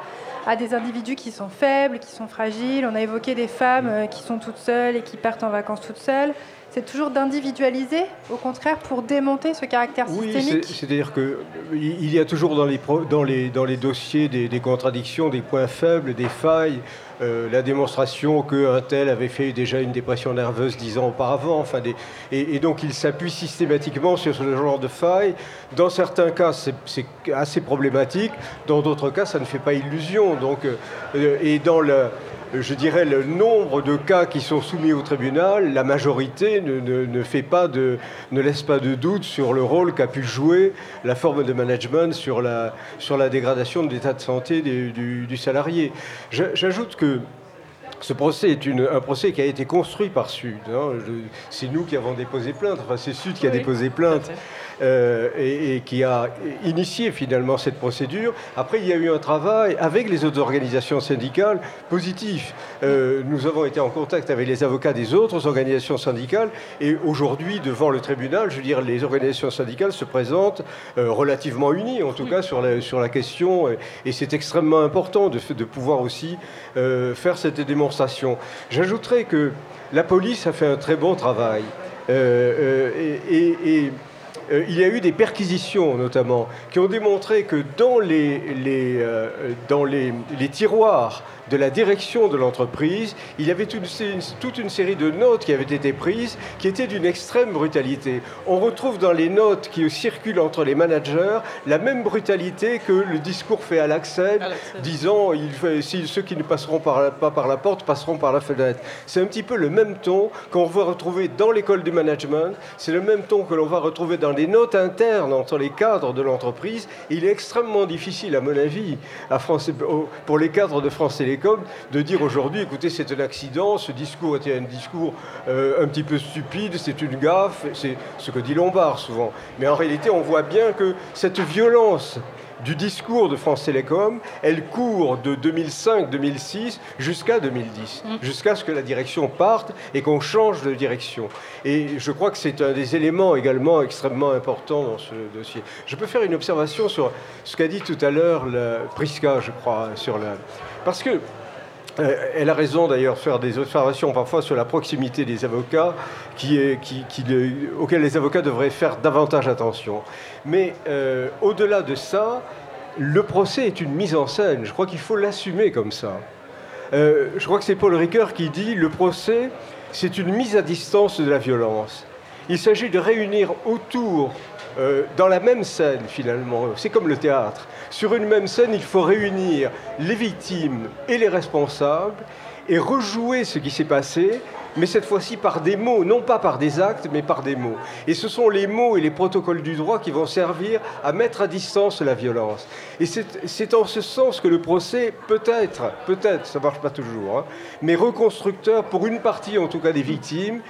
à des individus qui sont faibles, qui sont fragiles. On a évoqué des femmes euh, qui sont toutes seules et qui partent en vacances toutes seules c'est toujours d'individualiser, au contraire, pour démonter ce caractère systémique Oui, c'est-à-dire qu'il y a toujours dans les, dans les, dans les dossiers des, contradictions, des points faibles, des failles, euh, la démonstration qu'un tel avait fait déjà une dépression nerveuse dix ans auparavant. Enfin des, et, donc il s'appuie systématiquement sur ce genre de failles. Dans certains cas, c'est assez problématique. Dans d'autres cas, ça ne fait pas illusion. Donc, euh, et dans le je dirais, le nombre de cas qui sont soumis au tribunal, la majorité ne, fait pas de, ne laisse pas de doute sur le rôle qu'a pu jouer la forme de management sur la, sur la dégradation de l'état de santé du, salarié. J'ajoute que ce procès est un procès qui a été construit par Sud. Hein. C'est nous qui avons déposé plainte, enfin c'est Sud qui a déposé plainte. Euh, et, qui a initié finalement cette procédure. Après, il y a eu un travail avec les autres organisations syndicales positif. Euh, nous avons été en contact avec les avocats des autres organisations syndicales et aujourd'hui, devant le tribunal, je veux dire, les organisations syndicales se présentent euh, relativement unies, en tout cas sur la, sur la question, et c'est extrêmement important de, de pouvoir aussi faire cette démonstration. J'ajouterais que la police a fait un très bon travail. et euh, il y a eu des perquisitions notamment qui ont démontré que dans les, euh, dans les tiroirs de la direction de l'entreprise, il y avait toute une, toute une, série de notes qui avaient été prises qui étaient d'une extrême brutalité. On retrouve dans les notes qui circulent entre les managers la même brutalité que le discours fait à l'accès, disant il fait, si, ceux qui ne passeront pas par la porte passeront par la fenêtre. C'est un petit peu le même ton qu'on va retrouver dans l'école du management, c'est le même ton que l'on va retrouver dans les notes internes entre les cadres de l'entreprise. Il est extrêmement difficile, à mon avis, à France, pour les cadres de France Télécom de dire aujourd'hui, écoutez, c'est un accident, ce discours était un discours euh, un petit peu stupide, c'est une gaffe, c'est ce que dit Lombard souvent. Mais en réalité, on voit bien que cette violence du discours de France Télécom, elle court de 2005-2006 jusqu'à 2010, mm. jusqu'à ce que la direction parte et qu'on change de direction. Et je crois que c'est un des éléments également extrêmement importants dans ce dossier. Je peux faire une observation sur ce qu'a dit tout à l'heure Prisca, je crois, sur la... Parce que elle a raison d'ailleurs de faire des observations parfois sur la proximité des avocats qui, auxquels les avocats devraient faire davantage attention. Mais euh, au-delà de ça, le procès est une mise en scène. Je crois qu'il faut l'assumer comme ça. Euh, je crois que c'est Paul Ricoeur qui dit le procès, c'est une mise à distance de la violence. Il s'agit de réunir autour, dans la même scène finalement, c'est comme le théâtre, sur une même scène, il faut réunir les victimes et les responsables et rejouer ce qui s'est passé, mais cette fois-ci par des mots, non pas par des actes, mais par des mots. Et ce sont les mots et les protocoles du droit qui vont servir à mettre à distance la violence. Et c'est en ce sens que le procès peut être, peut-être, ça ne marche pas toujours, hein, mais reconstructeur pour une partie en tout cas des victimes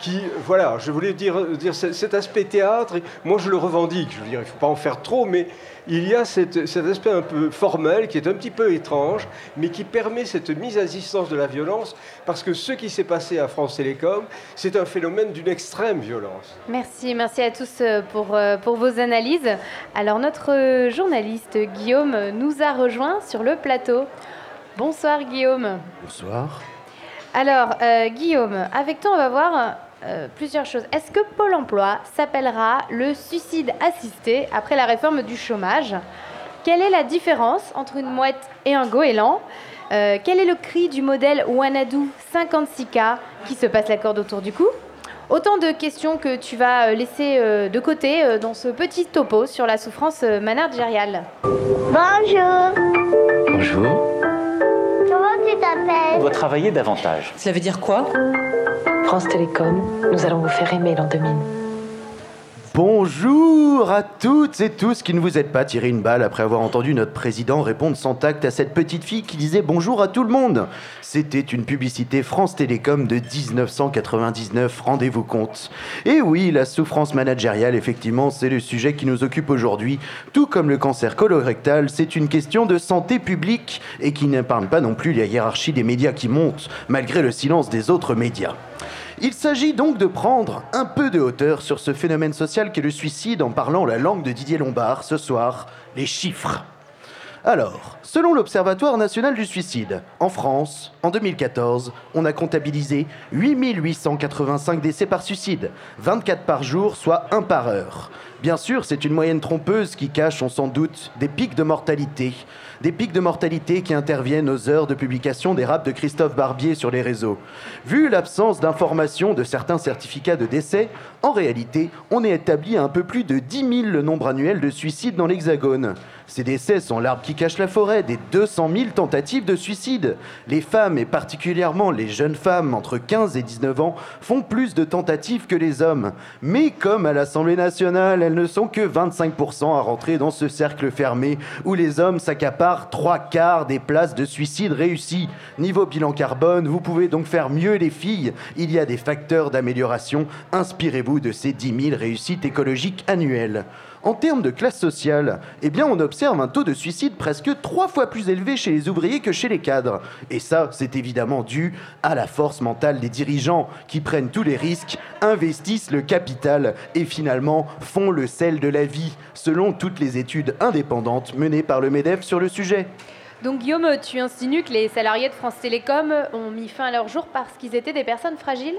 qui, voilà, je voulais dire, dire cet aspect théâtre, moi je le revendique, je veux dire, il ne faut pas en faire trop, mais il y a cet aspect un peu formel qui est un petit peu étrange, mais qui permet cette mise à distance de la violence, parce que ce qui s'est passé à France Télécom, c'est un phénomène d'une extrême violence. Merci, merci à tous euh, pour, euh, pour vos analyses. Alors notre journaliste Guillaume nous a rejoint sur le plateau. Bonsoir Guillaume. Bonsoir. Alors euh, Guillaume, avec toi on va voir euh, plusieurs choses. Est-ce que Pôle emploi s'appellera le suicide assisté après la réforme du chômage? Quelle est la différence entre une mouette et un goéland? Euh, Quel est le cri du modèle Wanadu 56K qui se passe la corde autour du cou? Autant de questions que tu vas euh, laisser de côté dans ce petit topo sur la souffrance managériale. Bonjour. Bonjour. Comment tu t'appelles On va travailler davantage. Ça veut dire quoi France Télécom, nous allons vous faire aimer l'an 2000. Bonjour à toutes et tous qui ne vous êtes pas tiré une balle après avoir entendu notre président répondre sans tact à cette petite fille qui disait bonjour à tout le monde. C'était une publicité France Télécom de 1999, rendez-vous compte. Et oui, la souffrance managériale, effectivement, c'est le sujet qui nous occupe aujourd'hui. Tout comme le cancer colorectal, c'est une question de santé publique et qui n'épargne pas non plus la hiérarchie des médias qui montent, malgré le silence des autres médias. Il s'agit donc de prendre un peu de hauteur sur ce phénomène social qu'est le suicide en parlant la langue de Didier Lombard ce soir, les chiffres. Alors, selon l'Observatoire national du suicide, en France, en 2014, on a comptabilisé 8885 décès par suicide, 24 par jour, soit 1 par heure. Bien sûr, c'est une moyenne trompeuse qui cache, on s'en doute, des pics de mortalité des pics de mortalité qui interviennent aux heures de publication des raps de Christophe Barbier sur les réseaux. Vu l'absence d'information de certains certificats de décès, en réalité, on est établi à un peu plus de 10 000 le nombre annuel de suicides dans l'Hexagone. Ces décès sont l'arbre qui cache la forêt des 200 000 tentatives de suicide. Les femmes, et particulièrement les jeunes femmes entre 15 et 19 ans, font plus de tentatives que les hommes. Mais comme à l'Assemblée nationale, elles ne sont que 25% à rentrer dans ce cercle fermé où les hommes s'accaparent trois quarts des places de suicide réussies. Niveau bilan carbone, vous pouvez donc faire mieux les filles. Il y a des facteurs d'amélioration. Inspirez-vous de ces 10 000 réussites écologiques annuelles. En termes de classe sociale, eh bien, on observe un taux de suicide presque trois fois plus élevé chez les ouvriers que chez les cadres. Et ça, c'est évidemment dû à la force mentale des dirigeants qui prennent tous les risques, investissent le capital et finalement font le sel de la vie, selon toutes les études indépendantes menées par le MEDEF sur le sujet. Donc Guillaume, tu insinues que les salariés de France Télécom ont mis fin à leur jour parce qu'ils étaient des personnes fragiles?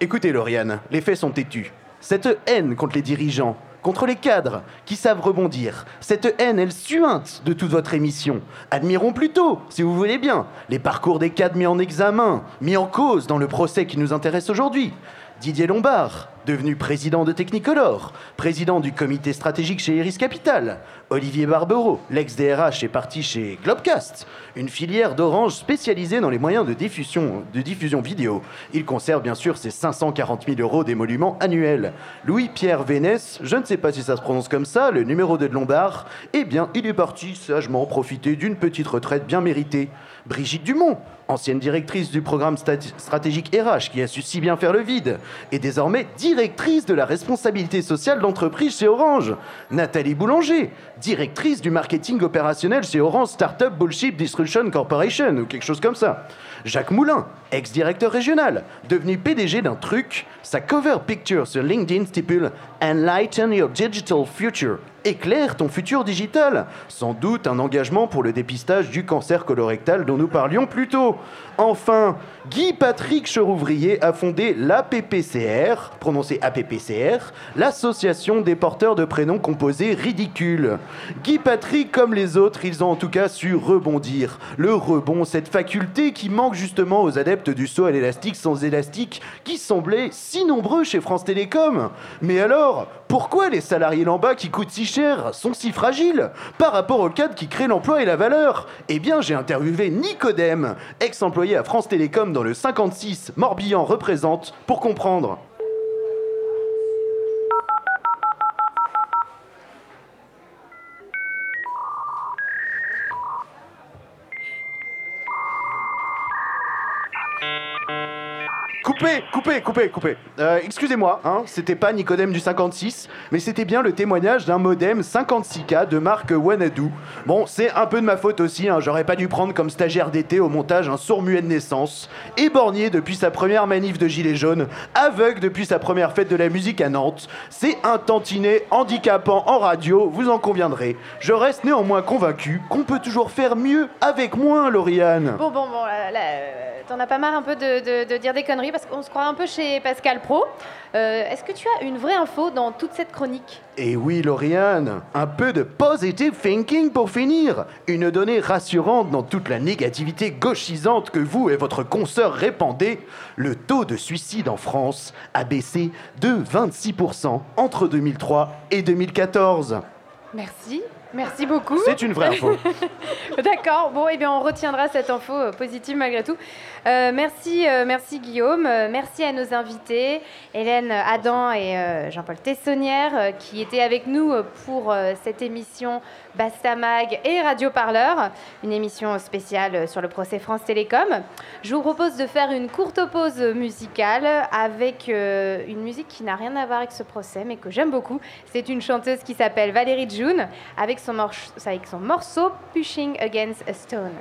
Écoutez, Lauriane, les faits sont têtus. Cette haine contre les dirigeants, contre les cadres qui savent rebondir. Cette haine, elle suinte de toute votre émission. Admirons plutôt, si vous voulez bien, les parcours des cadres mis en examen, mis en cause dans le procès qui nous intéresse aujourd'hui. Didier Lombard, devenu président de Technicolor, président du comité stratégique chez Iris Capital. Olivier Barbero, l'ex-DRH, est parti chez Globcast, une filière d'Orange spécialisée dans les moyens de diffusion, de diffusion vidéo. Il conserve bien sûr ses 540 000 euros d'émoluments annuels. Louis-Pierre Vénès, je ne sais pas si ça se prononce comme ça, le numéro 2 de Lombard, eh bien, il est parti sagement profiter d'une petite retraite bien méritée. Brigitte Dumont, ancienne directrice du programme stratégique RH qui a su si bien faire le vide, est désormais directrice de la responsabilité sociale d'entreprise chez Orange. Nathalie Boulanger, directrice du marketing opérationnel chez Orange Startup Bullshit Distribution Corporation ou quelque chose comme ça. Jacques Moulin, ex-directeur régional, devenu PDG d'un truc, sa cover picture sur LinkedIn stipule Enlighten your digital future. Éclaire ton futur digital. Sans doute un engagement pour le dépistage du cancer colorectal dont nous parlions plus tôt. Enfin, Guy-Patrick Cherouvrier a fondé l'APPCR, prononcé APPCR, l'association des porteurs de prénoms composés ridicules. Guy-Patrick, comme les autres, ils ont en tout cas su rebondir. Le rebond, cette faculté qui manque justement aux adeptes du saut à l'élastique sans élastique, qui semblait si nombreux chez France Télécom. Mais alors, pourquoi les salariés là-bas qui coûtent si cher sont si fragiles par rapport au cadre qui crée l'emploi et la valeur? Eh bien, j'ai interviewé Nicodème, ex-employé à France Télécom dans le 56 Morbihan représente, pour comprendre. Coupez, coupez. Euh, Excusez-moi, hein, c'était pas Nicodème du 56, mais c'était bien le témoignage d'un modem 56K de marque Wanadu. Bon, c'est un peu de ma faute aussi, hein, j'aurais pas dû prendre comme stagiaire d'été au montage un sourd-muet de naissance, éborgné depuis sa première manif de gilet jaune, aveugle depuis sa première fête de la musique à Nantes. C'est un tantinet handicapant en radio, vous en conviendrez. Je reste néanmoins convaincu qu'on peut toujours faire mieux avec moins, Lauriane. Bon, bon, bon, t'en as pas marre un peu de dire des conneries parce qu'on se croit un peu chez Pascal Pro. Euh, Est-ce que tu as une vraie info dans toute cette chronique? Eh oui, Lauriane, un peu de positive thinking pour finir. Une donnée rassurante dans toute la négativité gauchisante que vous et votre consoeur répandez. Le taux de suicide en France a baissé de 26% entre 2003 et 2014. Merci, merci beaucoup. C'est une vraie info. [laughs] D'accord, bon, eh bien, on retiendra cette info euh, positive malgré tout. Euh, merci, euh, merci Guillaume, Euh, merci à nos invités, Hélène Adam et Jean-Paul Tessonnière, qui étaient avec nous pour cette émission Bastamag et Radio Parleur, une émission spéciale sur le procès France Télécom. Je vous propose de faire une courte pause musicale avec une musique qui n'a rien à voir avec ce procès, mais que j'aime beaucoup. C'est une chanteuse qui s'appelle Valérie June, avec son, morche- avec son morceau Pushing Against a Stone.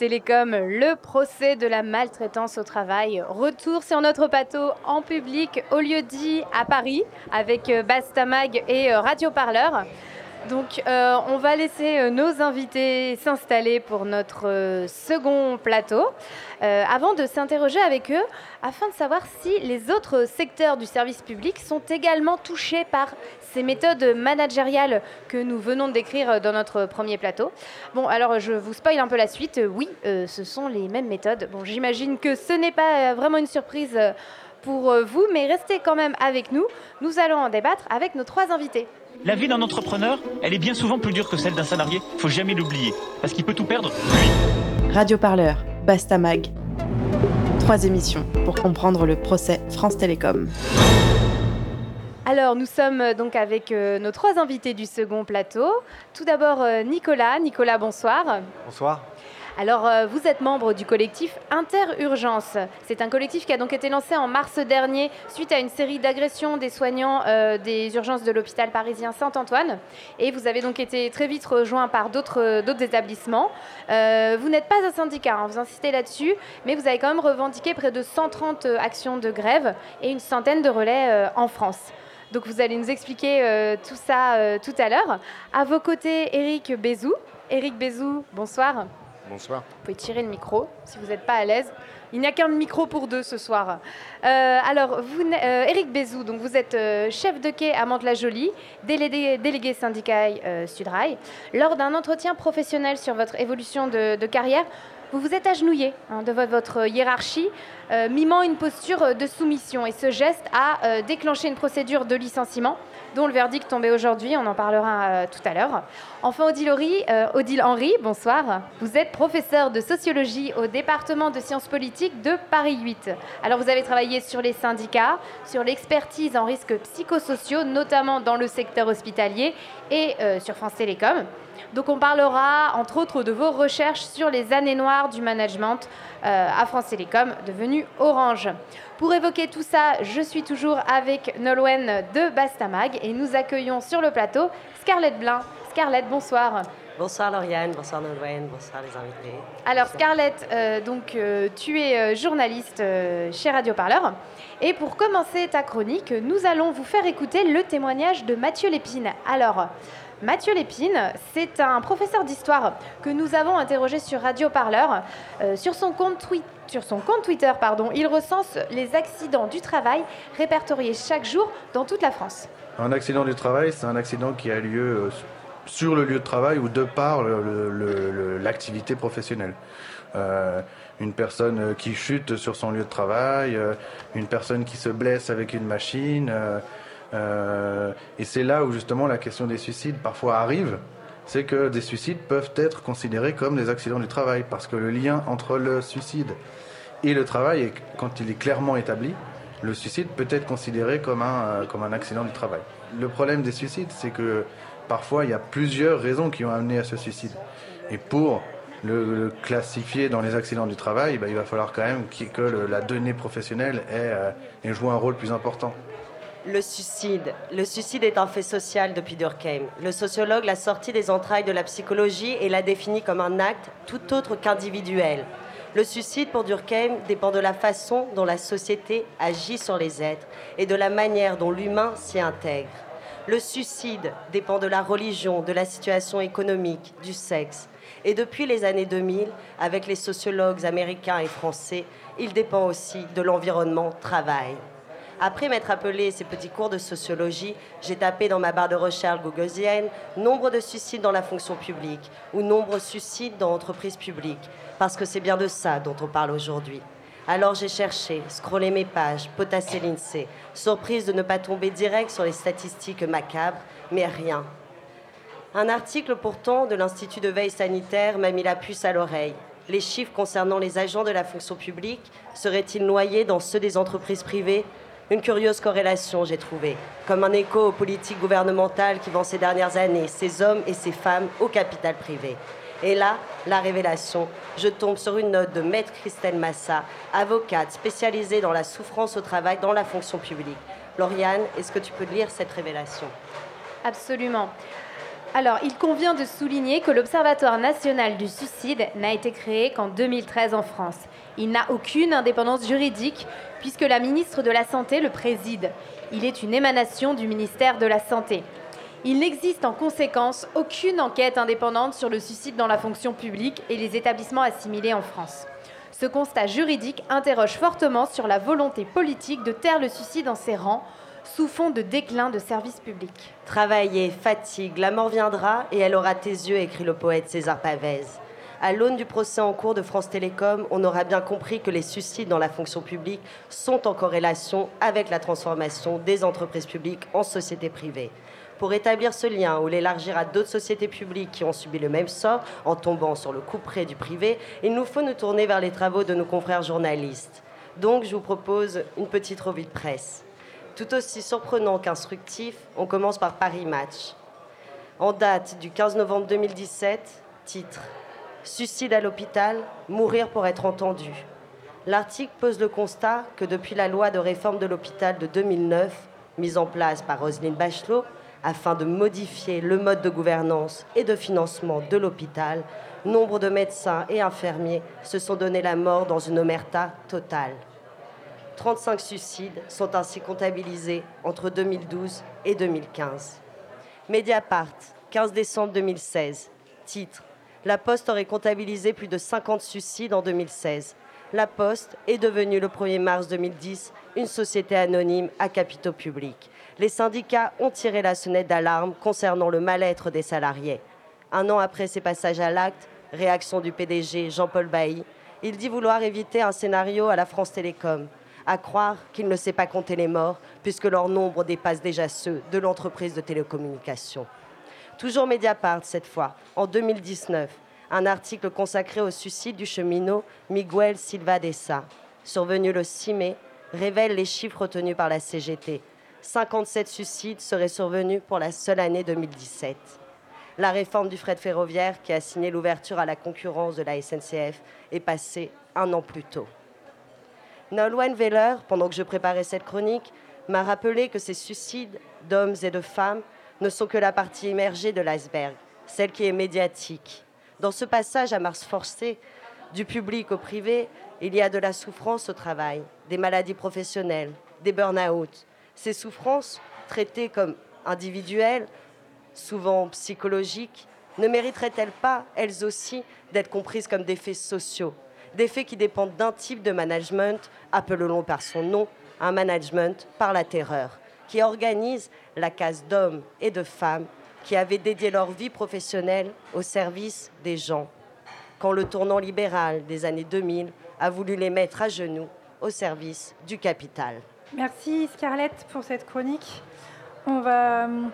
Télécom, le procès de la maltraitance au travail. Retour sur notre plateau en public au lieu dit à Paris avec euh, Bastamag et euh, Radio Parleur. Donc euh, on va laisser nos invités s'installer pour notre second plateau avant de s'interroger avec eux afin de savoir si les autres secteurs du service public sont également touchés par ces méthodes managériales que nous venons de décrire dans notre premier plateau. Bon, alors je vous spoil un peu la suite. Oui, euh, ce sont les mêmes méthodes. Bon, j'imagine que ce n'est pas vraiment une surprise pour vous, mais restez quand même avec nous. Nous allons en débattre avec nos trois invités. La vie d'un entrepreneur, elle est bien souvent plus dure que celle d'un salarié. Faut jamais l'oublier, parce qu'il peut tout perdre. Radio Parleur, Bastamag. Trois émissions pour comprendre le procès France Télécom. Alors, nous sommes euh, donc avec euh, nos trois invités du second plateau. Tout d'abord, euh, Nicolas. Nicolas, bonsoir. Bonsoir. Alors, vous êtes membre du collectif Interurgence. C'est un collectif qui a donc été lancé en mars dernier suite à une série d'agressions des soignants des urgences de l'hôpital parisien Saint-Antoine. Et vous avez donc été très vite rejoint par d'autres établissements. vous n'êtes pas un syndicat, hein, vous insistez là-dessus, mais vous avez quand même revendiqué près de 130 actions de grève et une centaine de relais en France. Donc vous allez nous expliquer euh, tout ça euh, tout à l'heure. À vos côtés, Eric Bézou. Eric Bézou, bonsoir. Bonsoir. Vous pouvez tirer le micro si vous n'êtes pas à l'aise. Il n'y a qu'un micro pour deux ce soir. Euh, alors, vous, Eric Bézou, donc vous êtes chef de quai à Mantes-la-Jolie, délégué, délégué syndical Sudrail. Lors d'un entretien professionnel sur votre évolution de, carrière, vous vous êtes agenouillé hein, devant votre hiérarchie, euh, mimant une posture de soumission. Et ce geste a euh, déclenché une procédure de licenciement dont le verdict tombait aujourd'hui, on en parlera euh, tout à l'heure. Enfin, Odile, Odile Henry, bonsoir. Vous êtes professeur de sociologie au département de sciences politiques de Paris 8. Alors, vous avez travaillé sur les syndicats, sur l'expertise en risques psychosociaux, notamment dans le secteur hospitalier et sur France Télécom. Donc on parlera entre autres de vos recherches sur les années noires du management euh, à France Télécom, devenu Orange. Pour évoquer tout ça, je suis toujours avec Nolwenn de Bastamag et nous accueillons sur le plateau Scarlett Blin. Scarlett, bonsoir. Bonsoir Lauriane, bonsoir Nolwenn, bonsoir les invités. Alors Scarlett, euh, donc, euh, tu es journaliste chez Radio Parleur. Et pour commencer ta chronique, nous allons vous faire écouter le témoignage de Mathieu Lépine. Alors, Mathieu Lépine, c'est un professeur d'histoire que nous avons interrogé sur Radio Parleur. Euh, sur, son compte sur son compte Twitter, pardon, il recense les accidents du travail répertoriés chaque jour dans toute la France. Un accident du travail, c'est un accident qui a lieu euh, sur le lieu de travail ou de par l'activité professionnelle. Euh, une personne qui chute sur son lieu de travail, une personne qui se blesse avec une machine, euh, et c'est là où justement la question des suicides parfois arrive, c'est que des suicides peuvent être considérés comme des accidents du travail, parce que le lien entre le suicide et le travail, quand il est clairement établi, le suicide peut être considéré comme un, euh, comme un accident du travail. Le problème des suicides, c'est que parfois il y a plusieurs raisons qui ont amené à ce suicide. Et pour le, classifier dans les accidents du travail, bah, il va falloir quand même que, la donnée professionnelle ait, euh, un rôle plus important. Le suicide. Le suicide est un fait social depuis Durkheim. Le sociologue l'a sorti des entrailles de la psychologie et l'a défini comme un acte tout autre qu'individuel. Le suicide pour Durkheim dépend de la façon dont la société agit sur les êtres et de la manière dont l'humain s'y intègre. Le suicide dépend de la religion, de la situation économique, du sexe. Et depuis les années 2000, avec les sociologues américains et français, il dépend aussi de l'environnement travail. Après m'être appelé ces petits cours de sociologie, j'ai tapé dans ma barre de recherche googlesienne nombre de suicides dans la fonction publique ou nombre de suicides dans l'entreprise publique, parce que c'est bien de ça dont on parle aujourd'hui. Alors j'ai cherché, scrollé mes pages, potassé l'INSEE, surprise de ne pas tomber direct sur les statistiques macabres, mais rien. Un article pourtant de l'Institut de veille sanitaire m'a mis la puce à l'oreille. Les chiffres concernant les agents de la fonction publique seraient-ils noyés dans ceux des entreprises privées? Une curieuse corrélation, j'ai trouvé, comme un écho aux politiques gouvernementales qui vont ces dernières années, ces hommes et ces femmes au capital privé. Et là, la révélation, je tombe sur une note de Maître Christelle Massa, avocate spécialisée dans la souffrance au travail dans la fonction publique. Lauriane, est-ce que tu peux lire cette révélation? Absolument. Alors, il convient de souligner que l'Observatoire national du suicide n'a été créé qu'en 2013 en France. Il n'a aucune indépendance juridique puisque la ministre de la Santé le préside. Il est une émanation du ministère de la Santé. Il n'existe en conséquence aucune enquête indépendante sur le suicide dans la fonction publique et les établissements assimilés en France. Ce constat juridique interroge fortement sur la volonté politique de taire le suicide en ses rangs sous fond de déclin de services publics. Travailler, fatigue, la mort viendra et elle aura tes yeux, écrit le poète César Pavès. À l'aune du procès en cours de France Télécom, on aura bien compris que les suicides dans la fonction publique sont en corrélation avec la transformation des entreprises publiques en sociétés privées. Pour établir ce lien ou l'élargir à d'autres sociétés publiques qui ont subi le même sort en tombant sur le coup près du privé, il nous faut nous tourner vers les travaux de nos confrères journalistes. Donc, je vous propose une petite revue de presse. Tout aussi surprenant qu'instructif, on commence par Paris Match. En date du 15 novembre 2017, titre Suicide à l'hôpital, mourir pour être entendu. L'article pose le constat que depuis la loi de réforme de l'hôpital de 2009, mise en place par Roselyne Bachelot, afin de modifier le mode de gouvernance et de financement de l'hôpital, nombre de médecins et infirmiers se sont donné la mort dans une omerta totale. 35 suicides sont ainsi comptabilisés entre 2012 et 2015. Mediapart, 15 décembre 2016. Titre La Poste aurait comptabilisé plus de 50 suicides en 2016. La Poste est devenue le 1er mars 2010 une société anonyme à capitaux publics. Les syndicats ont tiré la sonnette d'alarme concernant le mal-être des salariés. Un an après ces passages à l'acte, réaction du PDG Jean-Paul Bailly, il dit vouloir éviter un scénario à la France Télécom à croire qu'il ne sait pas compter les morts, puisque leur nombre dépasse déjà ceux de l'entreprise de télécommunications. Toujours Mediapart cette fois, en 2019, un article consacré au suicide du cheminot Miguel Silva Dessa, survenu le 6 mai, révèle les chiffres retenus par la CGT. 57 suicides seraient survenus pour la seule année 2017. La réforme du fret ferroviaire, qui a signé l'ouverture à la concurrence de la SNCF, est passée un an plus tôt. Nolwenn Weller, pendant que je préparais cette chronique, m'a rappelé que ces suicides d'hommes et de femmes ne sont que la partie émergée de l'iceberg, celle qui est médiatique. Dans ce passage à Mars forcé, du public au privé, il y a de la souffrance au travail, des maladies professionnelles, des burn-out. Ces souffrances, traitées comme individuelles, souvent psychologiques, ne mériteraient-elles pas, elles aussi, d'être comprises comme des faits sociaux? Des faits qui dépendent d'un type de management, appelons-le par son nom, un management par la terreur, qui organise la case d'hommes et de femmes qui avaient dédié leur vie professionnelle au service des gens, quand le tournant libéral des années 2000 a voulu les mettre à genoux au service du capital. Merci Scarlett pour cette chronique. On va hum,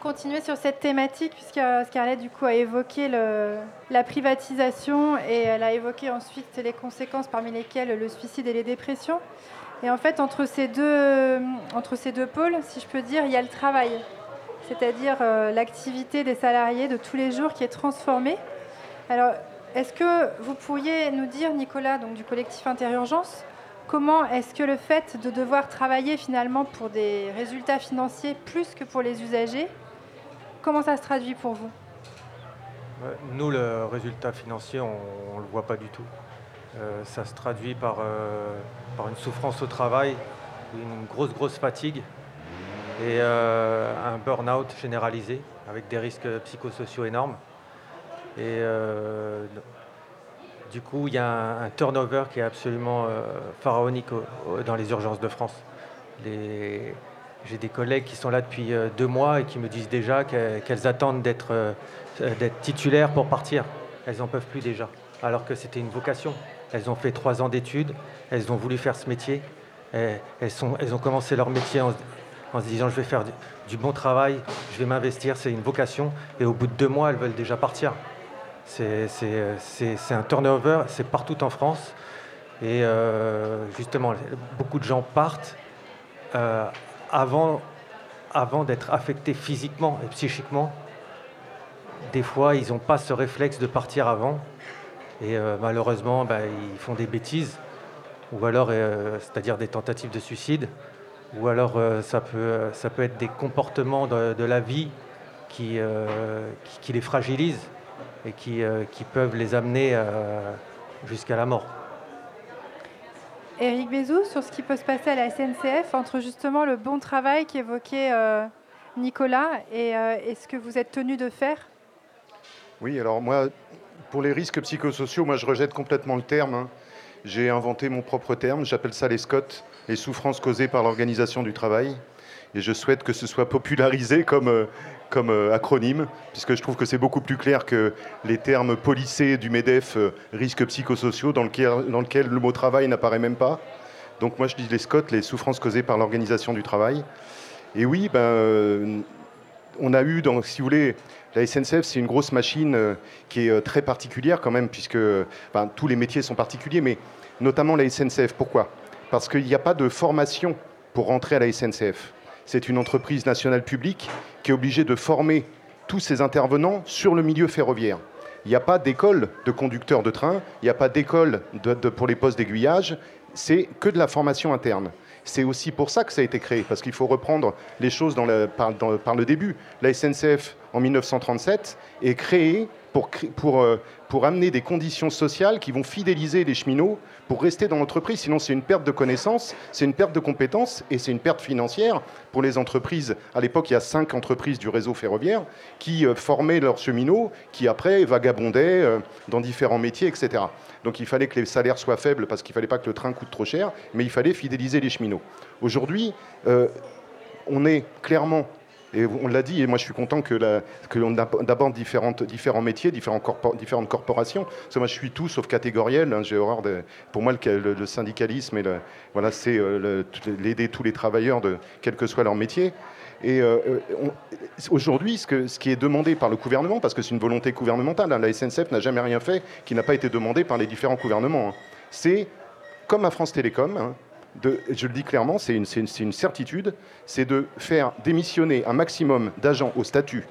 continuer sur cette thématique puisque Scarlett du coup a évoqué la privatisation et elle a évoqué ensuite les conséquences parmi lesquelles le suicide et les dépressions. Et en fait entre ces deux, entre ces deux pôles, si je peux dire, il y a le travail, c'est-à-dire euh, l'activité des salariés de tous les jours qui est transformée. Alors est-ce que vous pourriez nous dire, Nicolas, donc du collectif Interurgence, comment est-ce que le fait de devoir travailler finalement pour des résultats financiers plus que pour les usagers Comment ça se traduit pour vous? Nous, le résultat financier, on ne le voit pas du tout. Euh, ça se traduit par, euh, par une souffrance au travail, une grosse, grosse fatigue et euh, un burn-out généralisé avec des risques psychosociaux énormes. Et du coup, il y a un, turnover qui est absolument pharaonique dans les urgences de France. J'ai des collègues qui sont là depuis deux mois et qui me disent déjà qu'elles attendent d'être titulaires pour partir. Elles n'en peuvent plus déjà, alors que c'était une vocation. Elles ont fait trois ans d'études, elles ont voulu faire ce métier, elles, ont commencé leur métier en, se disant je vais faire du, bon travail, je vais m'investir, c'est une vocation, et au bout de deux mois, elles veulent déjà partir. C'est un turnover, c'est partout en France, et euh, justement, beaucoup de gens partent avant, avant d'être affectés physiquement et psychiquement, des fois, ils n'ont pas ce réflexe de partir avant. Et euh, malheureusement, bah, ils font des bêtises, ou alors, euh, c'est-à-dire des tentatives de suicide, ou alors euh, ça, peut, ça peut être des comportements de, la vie qui, qui, les fragilisent et qui, qui peuvent les amener jusqu'à la mort. Éric Bézou, sur ce qui peut se passer à la SNCF entre justement le bon travail qu'évoquait Nicolas et, ce que vous êtes tenu de faire? Oui, alors moi, pour les risques psychosociaux, moi je rejette complètement le terme. Hein. J'ai inventé mon propre terme, j'appelle ça les SCOT, les souffrances causées par l'organisation du travail. Et je souhaite que ce soit popularisé comme, euh, comme euh, acronyme, puisque je trouve que c'est beaucoup plus clair que les termes policés du MEDEF, euh, risques psychosociaux, dans lequel, le mot travail n'apparaît même pas. Donc moi je dis les SCOT, les souffrances causées par l'organisation du travail. Et oui, ben, on a eu, dans, si vous voulez, la SNCF, c'est une grosse machine euh, qui est euh, très particulière quand même, puisque tous les métiers sont particuliers, mais notamment la SNCF. Pourquoi? Parce qu'il n'y a pas de formation pour rentrer à la SNCF. C'est une entreprise nationale publique qui est obligée de former tous ses intervenants sur le milieu ferroviaire. Il n'y a pas d'école de conducteurs de train, il n'y a pas d'école pour les postes d'aiguillage, c'est que de la formation interne. C'est aussi pour ça que ça a été créé, parce qu'il faut reprendre les choses par, le début. La SNCF, en 1937, est créée euh, pour amener des conditions sociales qui vont fidéliser les cheminots pour rester dans l'entreprise. Sinon, c'est une perte de connaissances, c'est une perte de compétences et c'est une perte financière pour les entreprises. À l'époque, il y a cinq entreprises du réseau ferroviaire qui euh, formaient leurs cheminots, qui après vagabondaient euh, dans différents métiers, etc. Donc il fallait que les salaires soient faibles parce qu'il ne fallait pas que le train coûte trop cher, mais il fallait fidéliser les cheminots. Aujourd'hui, euh, on est clairement et on l'a dit, et moi je suis content que, l'on aborde différents métiers, différentes corporations. Parce que moi je suis tout sauf catégoriel. Hein. J'ai horreur de, pour moi le, syndicalisme et voilà, c'est euh, l'aider tous les travailleurs de quel que soit leur métier. Et euh, aujourd'hui, ce, qui est demandé par le gouvernement, parce que c'est une volonté gouvernementale, hein, la SNCF n'a jamais rien fait qui n'a pas été demandé par les différents gouvernements. Hein. C'est comme à France Télécom, je le dis clairement, c'est une, certitude, c'est de faire démissionner un maximum d'agents au statut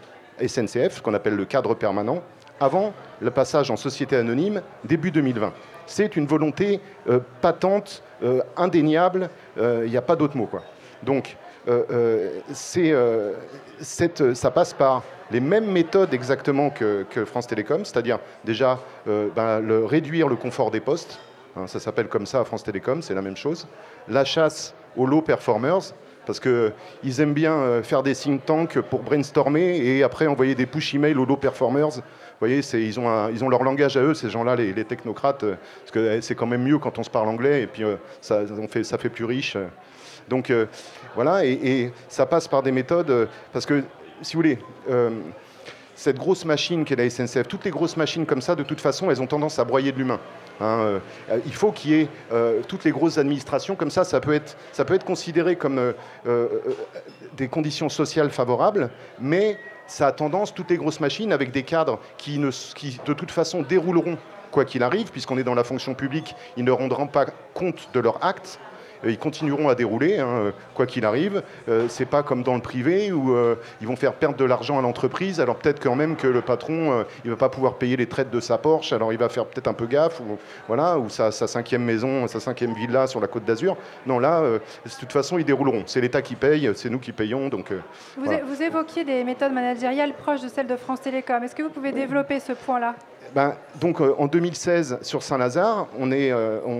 SNCF, qu'on appelle le cadre permanent, avant le passage en société anonyme début 2020. C'est une volonté euh, patente, euh, indéniable, il n'y a pas d'autre mot. Quoi. Donc, euh, euh, euh, ça passe par les mêmes méthodes exactement que, France Télécom, c'est-à-dire déjà ben, réduire le confort des postes, hein, ça s'appelle comme ça à France Télécom, c'est la même chose, la chasse aux low performers, parce qu'ils aiment bien faire des think tanks pour brainstormer et après envoyer des push emails aux low performers. Vous voyez, ils ont, ils ont leur langage à eux, ces gens-là, les, technocrates, parce que eh, c'est quand même mieux quand on se parle anglais et puis ça, fait, ça fait plus riche. Donc euh, voilà, et, ça passe par des méthodes, euh, parce que si vous voulez, euh, cette grosse machine qu'est la SNCF, toutes les grosses machines comme ça, de toute façon, elles ont tendance à broyer de l'humain. Hein, il faut qu'il y ait toutes les grosses administrations comme ça. Ça peut être, ça peut être considéré comme des conditions sociales favorables, mais ça a tendance, toutes les grosses machines, avec des cadres qui, ne, qui de toute façon dérouleront quoi qu'il arrive, puisqu'on est dans la fonction publique, ils ne rendront pas compte de leurs actes. Euh, ils continueront à dérouler, hein, quoi qu'il arrive. Euh, c'est pas comme dans le privé où euh, ils vont faire perdre de l'argent à l'entreprise. Alors peut-être quand même que le patron, il va pas pouvoir payer les traites de sa Porsche. Alors il va faire peut-être un peu gaffe, ou voilà, ou sa, cinquième maison, sa cinquième villa sur la Côte d'Azur. Non, là, de toute façon, ils dérouleront. C'est l'État qui paye, c'est nous qui payons. Donc, vous, vous, évoquiez des méthodes managériales proches de celles de France Télécom. Est-ce que vous pouvez développer ce point-là? Ben, donc en 2016 sur Saint-Lazare, on,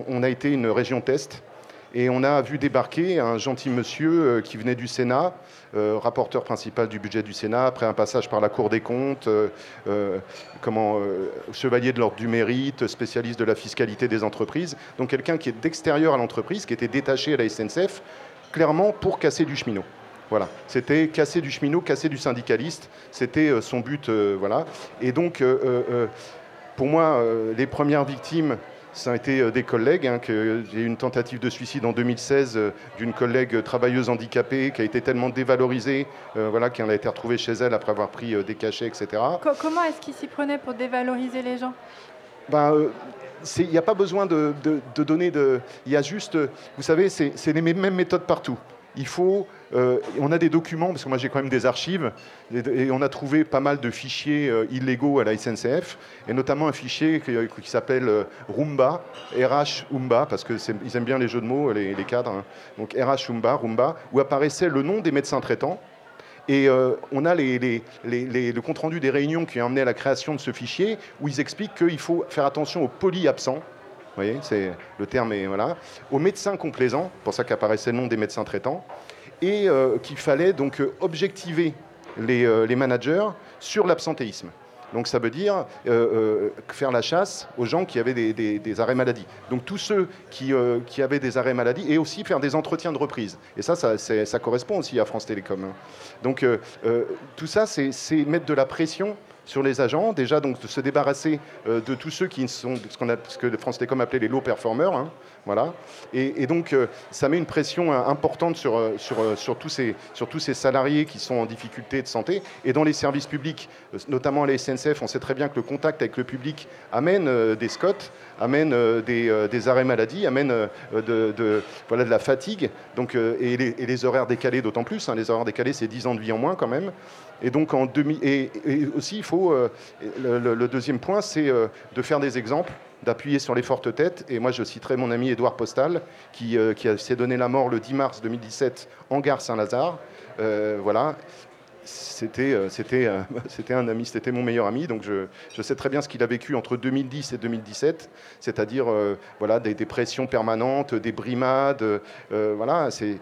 on, a été une région test et on a vu débarquer un gentil monsieur euh, qui venait du Sénat, euh, rapporteur principal du budget du Sénat, après un passage par la Cour des comptes, euh, chevalier de l'ordre du mérite, spécialiste de la fiscalité des entreprises. Donc quelqu'un qui est d'extérieur à l'entreprise, qui était détaché à la SNCF, clairement pour casser du cheminot. Voilà, c'était casser du cheminot, casser du syndicaliste, c'était son but, voilà. Et donc, pour moi, les premières victimes ça a été euh, des collègues. Hein, que j'ai eu une tentative de suicide en 2016 euh, d'une collègue travailleuse handicapée qui a été tellement dévalorisée, euh, voilà, qu'elle a été retrouvée chez elle après avoir pris des cachets, etc. comment est-ce qu'il s'y prenait pour dévaloriser les gens? Ben, il n'y a pas besoin de, de, donner de. Il y a juste, vous savez, c'est les mêmes méthodes partout. Il faut euh, on a des documents, parce que moi j'ai quand même des archives, et, on a trouvé pas mal de fichiers euh, illégaux à la SNCF, et notamment un fichier qui, euh, s'appelle Rumba, RH Umba, parce qu'ils aiment bien les jeux de mots, les, cadres. Hein. Donc RH Umba, Rumba, où apparaissait le nom des médecins traitants, Et on a le compte-rendu des réunions qui ont amené à la création de ce fichier, où ils expliquent qu'il faut faire attention aux polyabsents. Vous voyez, c'est le terme est voilà, aux médecins complaisants, pour ça qu'apparaissait le nom des médecins traitants, et qu'il fallait donc objectiver les managers sur l'absentéisme. Donc ça veut dire euh, euh, faire la chasse aux gens qui avaient des, arrêts maladie. Donc tous ceux qui, euh, qui, avaient des arrêts maladie et aussi faire des entretiens de reprise. Et ça, ça, ça correspond aussi à France Télécom. Hein. Donc tout ça, c'est mettre de la pression sur les agents, déjà donc de se débarrasser de tous ceux qui sont ce, qu'on a, ce que France Télécom appelait les low performers, hein, voilà. Et, donc, euh, ça met une pression euh, importante sur, euh, sur, sur, tous ces, sur tous ces salariés qui sont en difficulté de santé. Et dans les services publics, notamment à la SNCF, on sait très bien que le contact avec le public amène des SCOT, amène des, arrêts maladie, amène de, de, voilà, de la fatigue. Donc, et, les, horaires décalés d'autant plus. Hein. les horaires décalés, c'est 10 ans de vie en moins quand même. Et donc, en demi, et, aussi, il faut. le, deuxième point, c'est de faire des exemples d'appuyer sur les fortes têtes. Et moi, je citerai mon ami Édouard Postal, qui, euh, s'est donné la mort le 10 mars 2017 en gare Saint-Lazare. Euh, voilà. C'était, euh, c'était, [laughs] c'était un ami, c'était mon meilleur ami, donc je, je sais très bien ce qu'il a vécu entre 2010 et 2017, c'est-à-dire voilà, des, des, pressions permanentes, des brimades, voilà, c'est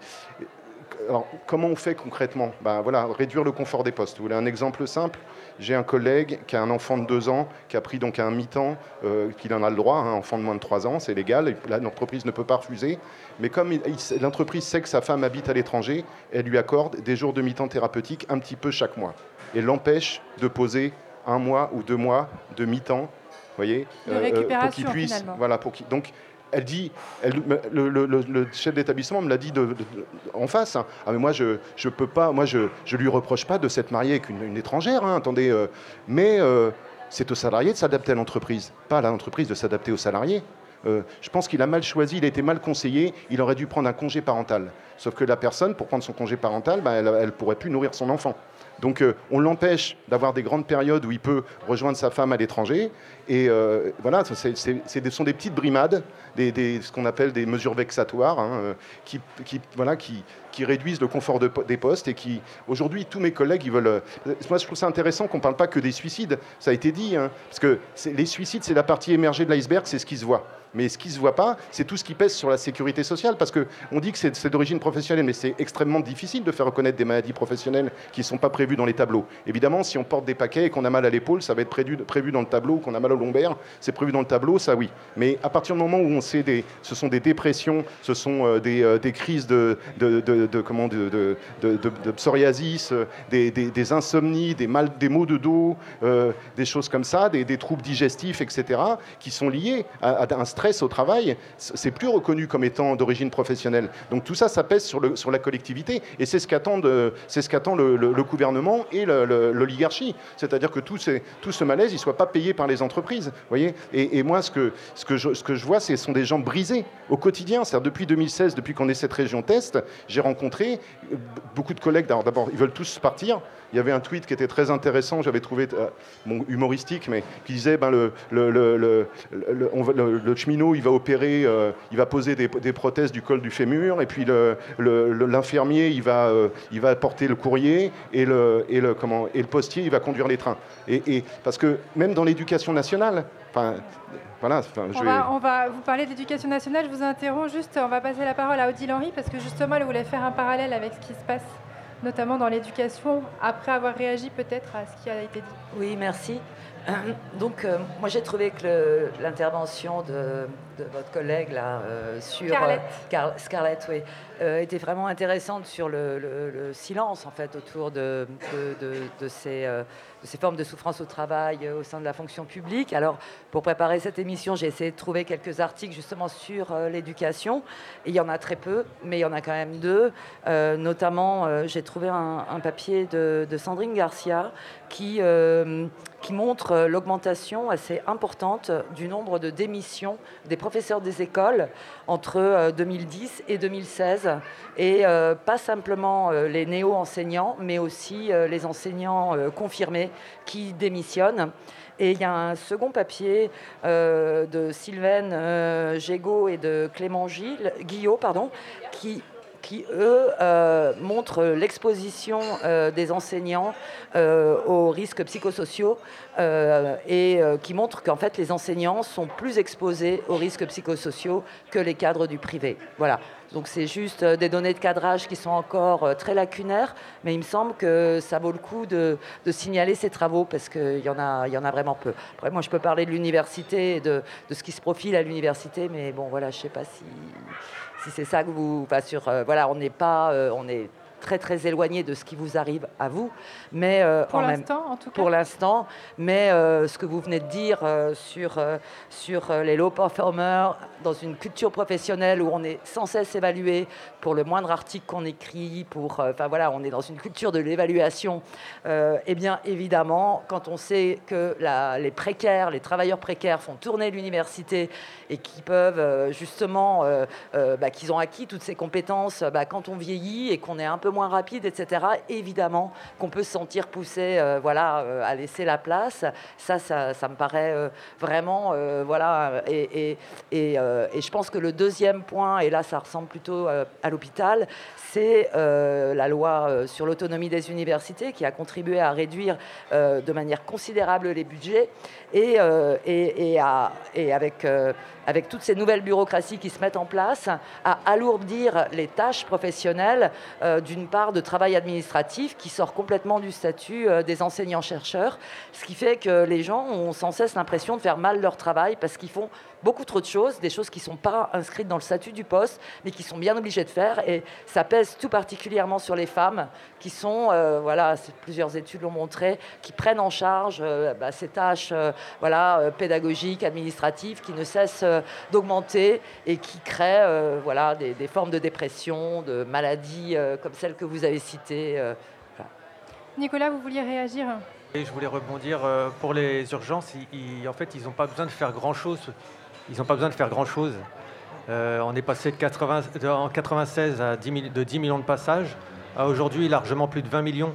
alors, comment on fait concrètement? Ben, voilà, Réduire le confort des postes. Vous voulez un exemple simple? J'ai un collègue qui a un enfant de 2 ans, qui a pris donc un mi-temps, euh, qu'il en a le droit, un enfant de moins de 3 ans, c'est légal, l'entreprise ne peut pas refuser. Mais comme l'entreprise sait que sa femme habite à l'étranger, elle lui accorde des jours de mi-temps thérapeutique un petit peu chaque mois. Et l'empêche de poser un mois ou deux mois de mi-temps, voyez, euh, euh, pour qu'il puisse, voilà, pour donc elle dit, le, chef d'établissement me l'a dit en face. Hein. Ah mais moi je je peux pas, moi je je lui reproche pas de s'être marié avec une, étrangère. Hein, euh. mais euh, c'est au salarié de s'adapter à l'entreprise, pas à l'entreprise de s'adapter aux salariés. Euh, je pense qu'il a mal choisi, il a été mal conseillé, il aurait dû prendre un congé parental. Sauf que la personne, pour prendre son congé parental, bah, elle ne pourrait plus nourrir son enfant. Donc on l'empêche d'avoir des grandes périodes où il peut rejoindre sa femme à l'étranger. Et voilà, ce sont des petites brimades, ce qu'on appelle des mesures vexatoires, hein, euh, qui, voilà, qui, réduisent le confort des postes et qui, aujourd'hui, tous mes collègues, ils veulent... moi, je trouve ça intéressant qu'on ne parle pas que des suicides, ça a été dit, hein, parce que les suicides, c'est la partie émergée de l'iceberg, c'est ce qui se voit. Mais ce qui ne se voit pas, c'est tout ce qui pèse sur la sécurité sociale, parce qu'on dit que c'est d'origine professionnelle, mais c'est extrêmement difficile de faire reconnaître des maladies professionnelles qui ne sont pas prévues dans les tableaux. Évidemment, si on porte des paquets et qu'on a mal à l'épaule, ça va être prévu, prévu dans le tableau, qu'on a mal au lombaire, c'est prévu dans le tableau, ça oui. Mais à partir du moment où on ce sont des dépressions, ce sont euh, des, euh, des, crises de, comment, de, psoriasis, euh, des, insomnies, des, mal, des maux de dos, des choses comme ça, des, troubles digestifs, etc., qui sont liés à, un stress au travail, c'est plus reconnu comme étant d'origine professionnelle. Donc tout ça, ça pèse sur, la collectivité. Et c'est ce qu'attend le, gouvernement et l'oligarchie. C'est-à-dire que tout, ce malaise, il ne soit pas payé par les entreprises. Voyez et, moi, ce que, je, ce que je vois, ce des gens brisés au quotidien. C'est-à-dire depuis 2016, depuis qu'on est cette région test, j'ai rencontré beaucoup de collègues. D'abord, ils veulent tous partir il y avait un tweet qui était très intéressant, j'avais trouvé euh, humoristique, mais qui disait ben, le, cheminot, il va opérer, euh, il va poser des, prothèses du col du fémur, et puis l'infirmier, il, va, euh, porter le courrier, et le postier, il va conduire les trains. Et, parce que même dans l'éducation nationale, enfin, on, va, on, va, vous parler d'éducation nationale. Je vous interromps juste. On va passer la parole à Odile Henry parce que justement, elle voulait faire un parallèle avec ce qui se passe notamment dans l'éducation, après avoir réagi peut-être à ce qui a été dit. Oui, merci. Donc, euh, moi, j'ai trouvé que l'intervention de, votre collègue là euh, sur Scarlett, euh, Scarlett oui, était vraiment intéressante sur le, silence en fait autour de, de ces ces formes de souffrance au travail euh, au sein de la fonction publique. Alors, pour préparer cette émission, j'ai essayé de trouver quelques articles justement sur euh, l'éducation. il y en a très peu, mais il y en a quand même deux. Euh, notamment, j'ai trouvé un, papier de, Sandrine Garcia qui, qui montre l'augmentation assez importante du nombre de démissions des professeurs des écoles entre 2010 et 2016. Et pas simplement les néo-enseignants, mais aussi les enseignants confirmés qui démissionne. Et il y a un second papier euh, de Sylvaine euh, Gégaud et de Clément Gilles, Guillot pardon, qui, qui, eux, montrent l'exposition des enseignants aux risques psychosociaux et qui montrent qu'en fait, les enseignants sont plus exposés aux risques psychosociaux que les cadres du privé. Voilà. Donc c'est juste des données de cadrage qui sont encore très lacunaires, mais il me semble que ça vaut le coup de, signaler ces travaux parce qu'il y, en a, vraiment peu. Après, moi, je peux parler de l'université et de, ce qui se profile à l'université, mais bon, voilà, je ne sais pas si, si c'est ça que vous... Enfin, sur, voilà, on n'est pas... on est très très éloigné de ce qui vous arrive à vous. Mais euh, pour l'instant, en tout cas. Pour l'instant, mais euh, ce que vous venez de dire euh, sur sur les low performers dans une culture professionnelle où on est sans cesse évalué pour le moindre article qu'on écrit, pour enfin voilà, on est dans une culture de l'évaluation. eh bien évidemment, quand on sait que la, les précaires, les travailleurs précaires font tourner l'université et qui peuvent justement, bah, qu'ils ont acquis toutes ces compétences, bah, quand on vieillit et qu'on est un peu moins rapide, etc., évidemment qu'on peut se sentir poussé euh, voilà, euh, à laisser la place. Ça, ça, me paraît euh, vraiment... voilà, et, et, et, je pense que le deuxième point, et là ça ressemble plutôt à l'hôpital, c'est la loi sur l'autonomie des universités qui a contribué à réduire de manière considérable les budgets et, et, à, et avec, avec toutes ces nouvelles bureaucraties qui se mettent en place, à alourdir les tâches professionnelles d'une part de travail administratif qui sort complètement du statut euh, des enseignants-chercheurs, ce qui fait que les gens ont sans cesse l'impression de faire mal leur travail parce qu'ils font beaucoup trop de choses, des choses qui ne sont pas inscrites dans le statut du poste, mais qui sont bien obligés de faire. Et ça pèse tout particulièrement sur les femmes, qui sont, euh, voilà, plusieurs études l'ont montré, qui prennent en charge euh, bah, ces tâches voilà, pédagogiques, administratives, qui ne cessent d'augmenter et qui créent voilà, des, des, formes de dépression, de maladies comme celles que vous avez citées. Nicolas, vous vouliez réagir? Je voulais rebondir pour les urgences. en fait, ils n'ont pas besoin de faire grand-chose ils n'ont pas besoin de faire grand-chose. Euh, on est passé de 80, en 96 à 10 de 10 millions de passages à aujourd'hui largement plus de 20 millions.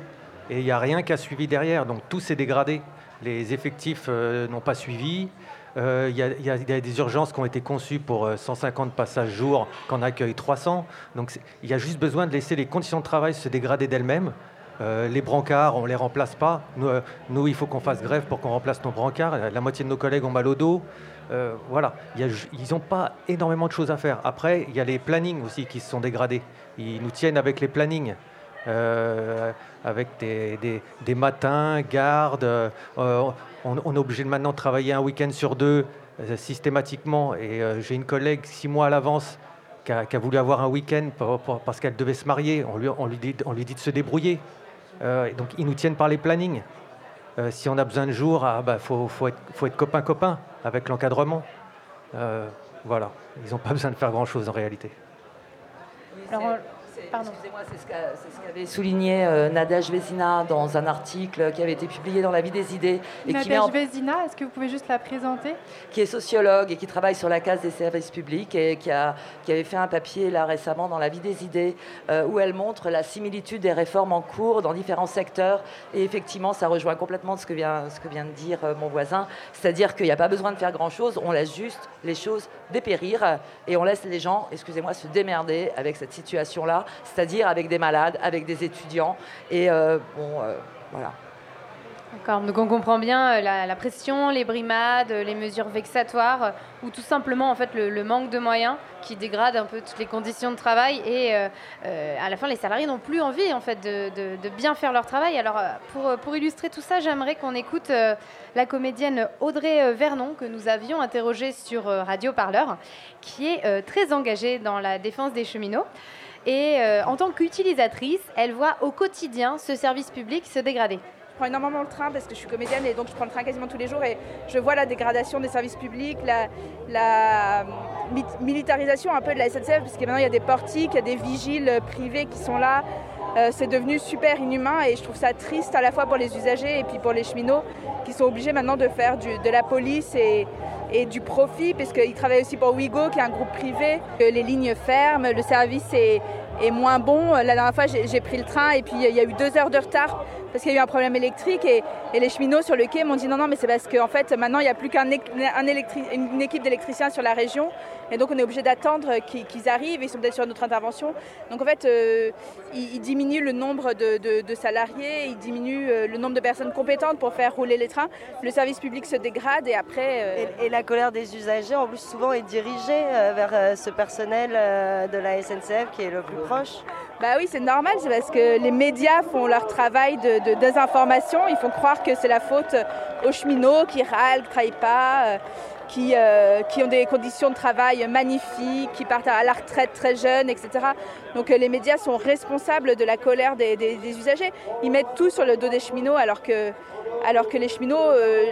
Et il n'y a rien qui a suivi derrière. Donc tout s'est dégradé. Les effectifs euh, n'ont pas suivi. Euh, il y, a des urgences qui ont été conçues pour 150 passages jour, qu'on accueille 300. Donc il y a juste besoin de laisser les conditions de travail se dégrader d'elles-mêmes. les brancards, on ne les remplace pas. Nous, nous il faut qu'on fasse grève pour qu'on remplace nos brancards. La moitié de nos collègues ont mal au dos. Euh, voilà, ils n'ont pas énormément de choses à faire. Après, il y a les plannings aussi qui se sont dégradés. Ils nous tiennent avec les plannings. Euh, avec des, matins, gardes. Euh, on, est obligé de maintenant travailler un week-end sur deux systématiquement. Et j'ai une collègue six mois à l'avance qui a, voulu avoir un week-end parce qu'elle devait se marier. On dit, on lui dit de se débrouiller. donc ils nous tiennent par les plannings. Si on a besoin de jours, il ah, bah, faut, faut, être, faut être copain-copain avec l'encadrement. Euh, voilà, ils n'ont pas [laughs] besoin de faire grand-chose en réalité. Excusez-moi, c'est ce qu'avait souligné euh, Nadège Vézina dans un article qui avait été publié dans La Vie des idées. Et Nadège qui Vézina, est-ce que vous pouvez juste la présenter? Qui est sociologue et qui travaille sur la case des services publics et qui, a, qui avait fait un papier là récemment dans La Vie des idées euh, où elle montre la similitude des réformes en cours dans différents secteurs. Et effectivement, ça rejoint complètement ce que vient, ce que vient de dire euh, mon voisin, c'est-à-dire qu'il n'y a pas besoin de faire grand-chose, on laisse juste les choses dépérir et on laisse les gens, excusez-moi, se démerder avec cette situation-là c'est-à-dire avec des malades, avec des étudiants. Et euh, bon, euh, voilà. D'accord, donc on comprend bien euh, la, pression, les brimades, les mesures vexatoires, ou tout simplement en fait le, manque de moyens qui dégrade un peu toutes les conditions de travail et à la fin les salariés n'ont plus envie en fait de, bien faire leur travail. Alors pour, pour illustrer tout ça, j'aimerais qu'on écoute la comédienne Audrey Vernon que nous avions interrogée sur Radio Parleur, qui est très engagée dans la défense des cheminots. Et euh, en tant qu'utilisatrice, elle voit au quotidien ce service public se dégrader. Je prends énormément le train parce que je suis comédienne et donc je prends le train quasiment tous les jours et je vois la dégradation des services publics, la, militarisation un peu de la SNCF parce que maintenant il y a des portiques, il y a des vigiles privés qui sont là. Euh, c'est devenu super inhumain et je trouve ça triste à la fois pour les usagers et puis pour les cheminots qui sont obligés maintenant de faire de la police et, du profit, puisqu'ils travaillent aussi pour Ouigo, qui est un groupe privé. Les lignes ferment, le service est, est moins bon. La dernière fois, j'ai pris le train et puis il y a eu deux heures de retard parce qu'il y a eu un problème électrique et, les cheminots sur le quai m'ont dit non, non, mais c'est parce qu'en fait maintenant il n'y a plus qu'une une équipe d'électriciens sur la région et donc on est obligé d'attendre qu'ils arrivent, ils sont peut-être sur notre intervention. Donc en fait, euh, ils, diminuent le nombre de, salariés, ils diminuent euh, le nombre de personnes compétentes pour faire rouler les trains. Le service public se dégrade et après... Euh, et, la colère des usagers en plus souvent est dirigée vers ce personnel de la SNCF qui est le plus proche. Bah oui, c'est normal, c'est parce que les médias font leur travail de, désinformation. Ils font croire que c'est la faute aux cheminots qui râlent, qui travaillent pas, qui, euh, qui, ont des conditions de travail magnifiques, qui partent à la retraite très jeunes, etc. Donc euh, les médias sont responsables de la colère des, usagers. Ils mettent tout sur le dos des cheminots alors que, alors que les cheminots, euh,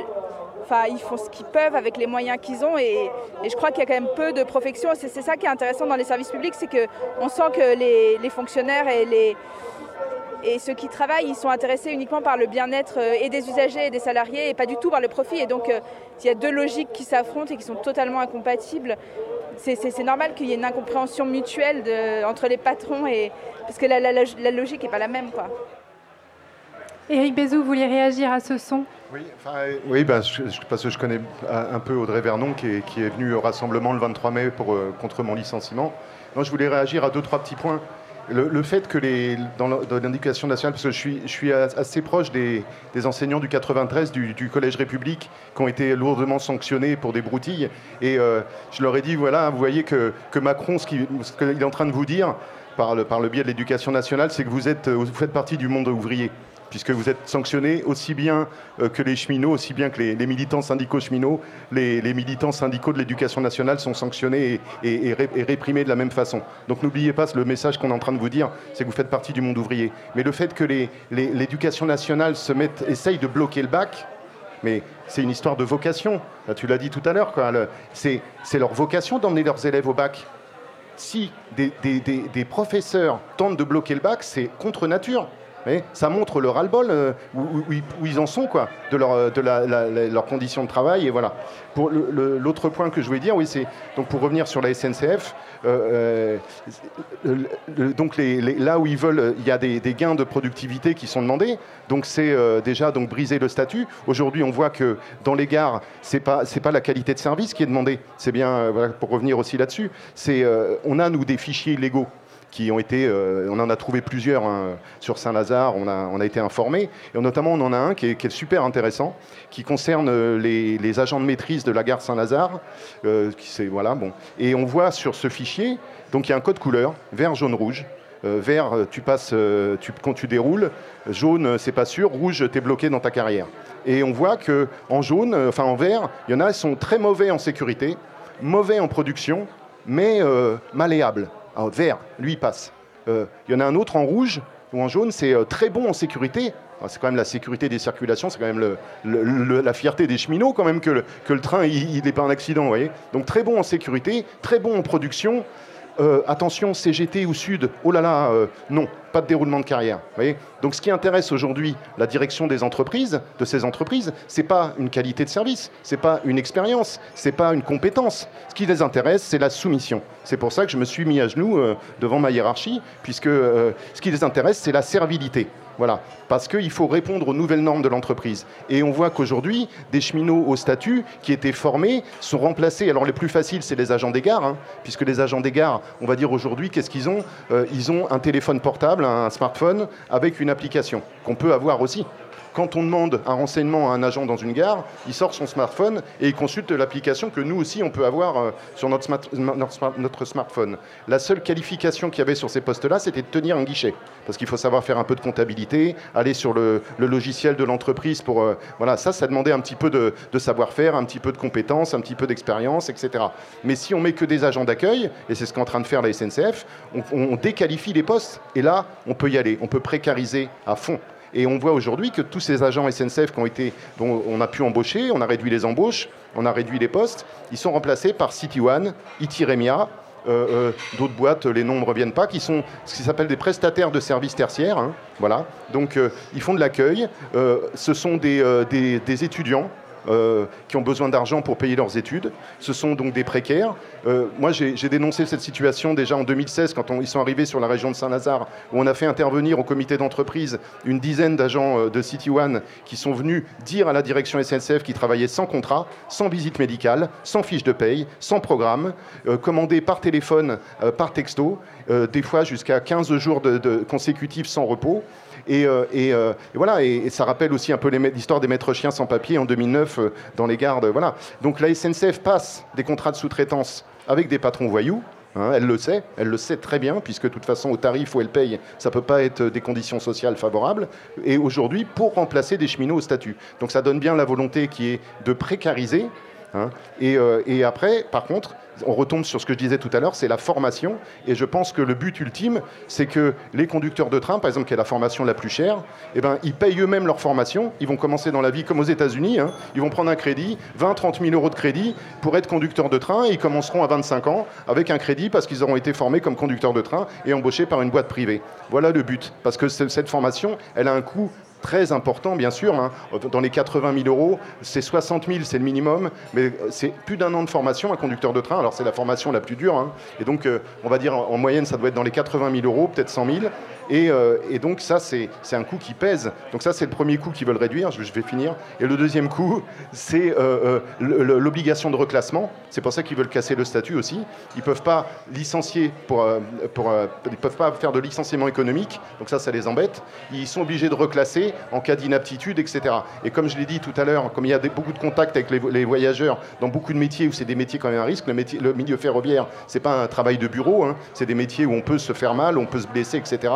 enfin, ils font ce qu'ils peuvent avec les moyens qu'ils ont. Et, je crois qu'il y a quand même peu de profection. C'est ça qui est intéressant dans les services publics, c'est qu'on sent que les, les fonctionnaires et les et ceux qui travaillent, ils sont intéressés uniquement par le bien-être euh, et des usagers et des salariés et pas du tout par le profit. Et donc, euh, il y a deux logiques qui s'affrontent et qui sont totalement incompatibles. C'est normal qu'il y ait une incompréhension mutuelle entre les patrons, et, parce que la, logique n'est pas la même. Quoi. Éric Bézou, vous vouliez réagir à ce son? Oui, oui ben, parce que je connais un peu Audrey Vernon qui est, qui est venu au rassemblement le 23 mai pour, euh, contre mon licenciement. Moi, je voulais réagir à deux, trois petits points. Le, fait que dans l'indication nationale, parce que je suis, assez proche des, enseignants du 93 du, Collège République qui ont été lourdement sanctionnés pour des broutilles, et euh, je leur ai dit voilà, vous voyez que, Macron, ce qu'il est en train de vous dire par le, biais de l'éducation nationale, c'est que vous faites partie du monde ouvrier puisque vous êtes sanctionné aussi bien euh, que les cheminots, aussi bien que les, militants syndicaux cheminots. Les, militants syndicaux de l'éducation nationale sont sanctionnés et, réprimés de la même façon. Donc n'oubliez pas, le message qu'on est en train de vous dire, c'est que vous faites partie du monde ouvrier. Mais le fait que l'éducation nationale se mette, essaye de bloquer le bac, mais c'est une histoire de vocation. tu l'as dit tout à l'heure, c'est leur vocation d'emmener leurs élèves au bac. Si des professeurs tentent de bloquer le bac, c'est contre nature ça montre le ras-le-bol euh, où, ils en sont, quoi, de, leur, euh, de leurs conditions de travail. Et voilà. Pour l'autre point que je voulais dire, oui, c'est donc pour revenir sur la SNCF. Euh, donc là où ils veulent, il y a des, gains de productivité qui sont demandés. Donc c'est déjà donc briser le statut. Aujourd'hui, on voit que dans les gares, c'est pas c'est pas la qualité de service qui est demandée. C'est bien pour revenir aussi là-dessus. C'est on a nous des fichiers légaux euh, on en a trouvé plusieurs hein, sur Saint-Lazare, on a, été informés, et notamment on en a un qui est, super intéressant, qui concerne euh, les, agents de maîtrise de la gare Saint-Lazare, euh, et on voit sur ce fichier, donc il y a un code couleur, vert, jaune, rouge, vert, tu passes quand tu déroules. Jaune, c'est pas sûr. Rouge, tu es bloqué dans ta carrière. Et on voit que en jaune, enfin en vert, il y en a qui sont très mauvais en sécurité, mauvais en production, mais malléables en vert, lui, passe. Euh, il y en a un autre en rouge ou en jaune, c'est euh, très bon en sécurité. C'est quand même la sécurité des circulations, c'est quand même la fierté des cheminots quand même que le, que le train il n'est pas un accident, vous voyez. Donc très bon en sécurité, très bon en production, euh, attention, CGT ou Sud, oh là là, euh, non, pas de déroulement de carrière. Voyez Donc ce qui intéresse aujourd'hui la direction des entreprises, de ces entreprises, c'est pas une qualité de service, c'est pas une expérience, c'est pas une compétence. Ce qui les intéresse, c'est la soumission. C'est pour ça que je me suis mis à genoux euh, devant ma hiérarchie, puisque ce qui les intéresse, c'est la servilité. Voilà, parce qu'il faut répondre aux nouvelles normes de l'entreprise. Et on voit qu'aujourd'hui, des cheminots au statut qui étaient formés sont remplacés. Alors les plus faciles, c'est les agents des gares, hein, puisque les agents des gares, on va dire aujourd'hui, qu'est-ce qu'ils ont? Euh, Ils ont un téléphone portable, un smartphone, avec une application qu'on peut avoir aussi. Quand on demande un renseignement à un agent dans une gare, il sort son smartphone et il consulte l'application que nous aussi on peut avoir euh, sur notre, smartphone. La seule qualification qu'il y avait sur ces postes-là, c'était de tenir un guichet. Parce qu'il faut savoir faire un peu de comptabilité, aller sur le, logiciel de l'entreprise pour. Euh, voilà, ça, ça demandait un petit peu de, savoir-faire, un petit peu de compétences, un petit peu d'expérience, etc. Mais si on met que des agents d'accueil, et c'est ce qu'est en train de faire la SNCF, on, on déqualifie les postes. Et là, on peut y aller, on peut précariser à fond. Et on voit aujourd'hui que tous ces agents SNCF qui ont été, dont on a pu embaucher, on a réduit les embauches, on a réduit les postes, ils sont remplacés par City One, Itiremia, euh, euh, d'autres boîtes, les noms ne reviennent pas, qui sont ce qui s'appelle des prestataires de services tertiaires. Hein, voilà. Donc euh, ils font de l'accueil. ce sont des, des, étudiants qui ont besoin d'argent pour payer leurs études. Ce sont donc des précaires. moi, j'ai dénoncé cette situation déjà en 2016 quand ils sont arrivés sur la région de Saint-Lazare, où on a fait intervenir au comité d'entreprise une dizaine d'agents de City One qui sont venus dire à la direction SNCF qu'ils travaillaient sans contrat, sans visite médicale, sans fiche de paye, sans programme, commandés par téléphone, par texto, des fois jusqu'à 15 jours de, consécutifs sans repos. Et, voilà, et, ça rappelle aussi un peu l'histoire des maîtres chiens sans papier en 2009 dans les gardes. Voilà. Donc la SNCF passe des contrats de sous-traitance avec des patrons voyous. Hein, elle le sait, elle le sait très bien, puisque de toute façon, au tarif où elle paye, ça ne peut pas être des conditions sociales favorables. Et aujourd'hui, pour remplacer des cheminots au statut. Donc ça donne bien la volonté qui est de précariser. Hein. et après, par contre, on retombe sur ce que je disais tout à l'heure, c'est la formation. Et je pense que le but ultime, c'est que les conducteurs de train, par exemple, qui est la formation la plus chère, eh ben, ils payent eux-mêmes leur formation. Ils vont commencer dans la vie comme aux États-Unis. Hein. Ils vont prendre un crédit, 20, 30 000 euros de crédit pour être conducteur de train. Et ils commenceront à 25 ans avec un crédit parce qu'ils auront été formés comme conducteurs de train et embauchés par une boîte privée. Voilà le but. Parce que cette formation, elle a un coût très important, bien sûr. Hein. Dans les 80 000 euros, c'est 60 000, c'est le minimum, mais c'est plus d'un an de formation, un conducteur de train. Alors, c'est la formation la plus dure. Hein. Et donc, euh, on va dire, en moyenne, ça doit être dans les 80 000 euros, peut-être 100 000. Euh, et, donc ça, c'est un coût qui pèse. Donc ça, c'est le premier coût qu'ils veulent réduire, je, vais finir. Et le deuxième coût, c'est euh, euh, l'obligation de reclassement. C'est pour ça qu'ils veulent casser le statut aussi. Ils ne peuvent pas licencier, pour, pour ils peuvent pas faire de licenciement économique, donc ça, ça les embête. Ils sont obligés de reclasser en cas d'inaptitude, etc. Et comme je l'ai dit tout à l'heure, comme il y a beaucoup de contacts avec les, voyageurs dans beaucoup de métiers où c'est des métiers quand même à risque, le, métier, le milieu ferroviaire, c'est pas un travail de bureau, hein. c'est des métiers où on peut se faire mal, on peut se blesser, etc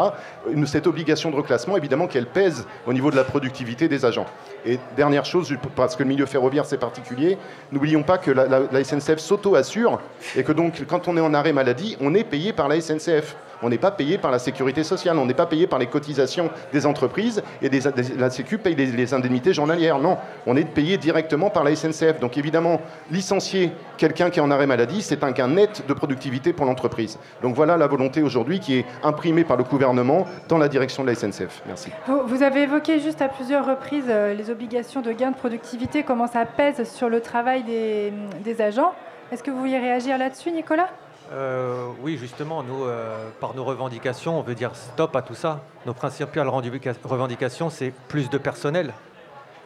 cette obligation de reclassement, évidemment, qu'elle pèse au niveau de la productivité des agents. Et dernière chose, parce que le milieu ferroviaire c'est particulier, n'oublions pas que la, SNCF s'auto-assure et que donc quand on est en arrêt maladie, on est payé par la SNCF on n'est pas payé par la sécurité sociale, on n'est pas payé par les cotisations des entreprises et la Sécu paye les, indemnités journalières. Non, on est payé directement par la SNCF. Donc évidemment, licencier quelqu'un qui est en arrêt maladie, c'est un gain net de productivité pour l'entreprise. Donc voilà la volonté aujourd'hui qui est imprimée par le gouvernement dans la direction de la SNCF. Merci. Vous, avez évoqué juste à plusieurs reprises euh, obligations de gain de productivité, comment ça pèse sur le travail des, des agents. Est-ce que vous vouliez réagir là-dessus, Nicolas? Euh, oui, justement, nous, euh, par nos revendications, on veut dire stop à tout ça. Nos principales revendications, c'est plus de personnel.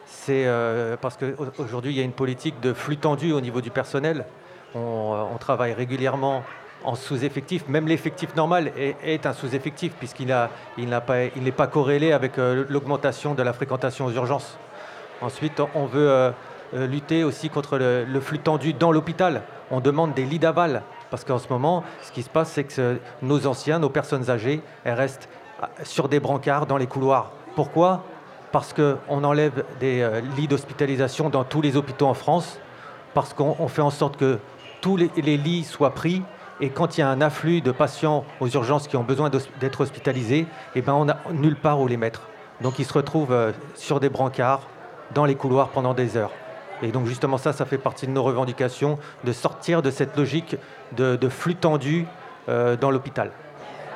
C'est euh, parce qu'aujourd'hui, il y a une politique de flux tendu au niveau du personnel. On, travaille régulièrement en sous-effectif. Même l'effectif normal est, un sous-effectif puisqu'il n'est pas, corrélé avec l'augmentation de la fréquentation aux urgences. Ensuite, on veut lutter aussi contre le flux tendu dans l'hôpital. On demande des lits d'aval. Parce qu'en ce moment, ce qui se passe, c'est que nos anciens, nos personnes âgées, elles restent ah, sur des brancards dans les couloirs. Pourquoi? Parce qu'on enlève des euh, lits d'hospitalisation dans tous les hôpitaux en France, parce qu'on fait en sorte que tous les, lits soient pris et quand il y a un afflux de patients aux urgences qui ont besoin d'être hospitalisés, eh ben on n'a nulle part où les mettre. Donc ils se retrouvent euh, sur des brancards, dans les couloirs pendant des heures. Et donc justement ça, ça fait partie de nos revendications, de sortir de cette logique de, flux tendu euh, dans l'hôpital.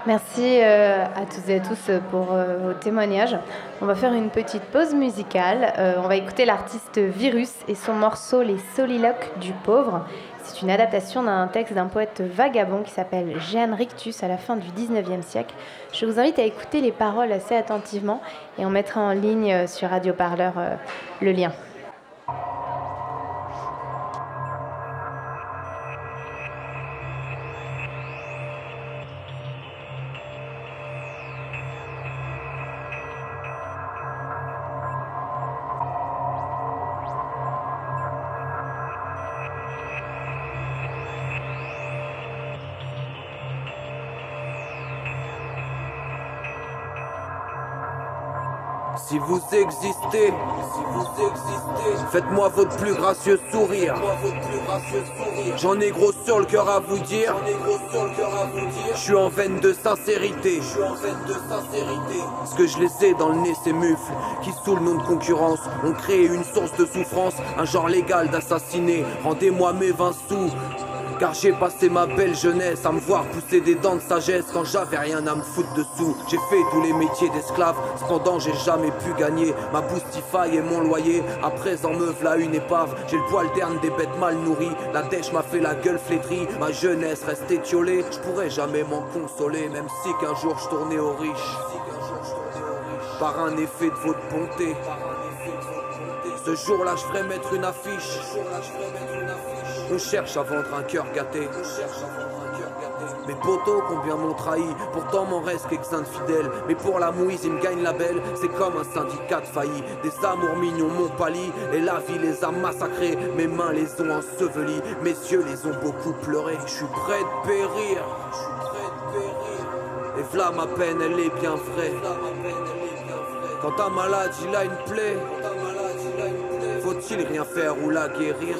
Merci euh, à toutes et à tous pour euh, vos témoignages. On va faire une petite pause musicale. on va écouter l'artiste Virus et son morceau Les soliloques du pauvre. C'est une adaptation d'un texte d'un poète vagabond qui s'appelle Jeanne Rictus à la fin du 19e siècle. Je vous invite à écouter les paroles assez attentivement et on mettra en ligne sur Radio Parleur le lien. Si vous existez, faites-moi votre plus gracieux sourire. J'en ai gros sur le cœur à vous dire. Je suis en veine de sincérité. Je suis en veine de sincérité. Ce que je laissais dans le nez, ces mufles qui sous le nom de concurrence ont créé une source de souffrance, un genre légal d'assassiner. Rendez-moi mes 20 sous Car j'ai passé ma belle jeunesse à me voir pousser des dents de sagesse quand j'avais rien à me foutre dessous. J'ai fait tous les métiers d'esclave, cependant j'ai jamais pu gagner ma boostify et mon loyer. À présent me v'là une épave, j'ai le poil terne des bêtes mal nourries. La dèche m'a fait la gueule flétrie, ma jeunesse reste étiolée. Je pourrais jamais m'en consoler, même si qu'un jour je tournais aux riches. Par un effet de votre bonté. Ce jour-là, je ferais mettre une affiche. On cherche à vendre un cœur gâté. Mes potos combien m'ont trahi, pourtant m'en reste quelques-uns de fidèles. Mais pour la mouise, ils me gagnent la belle, c'est comme un syndicat de failli. Des amours mignons m'ont pâli, et la vie les a massacrés. Mes mains les ont ensevelis, mes yeux les ont beaucoup pleurés. Je suis prêt de périr. Et v'là ma peine, elle est bien vraie. Quand ta malade, il a une plaie, faut-il rien faire ou la guérir?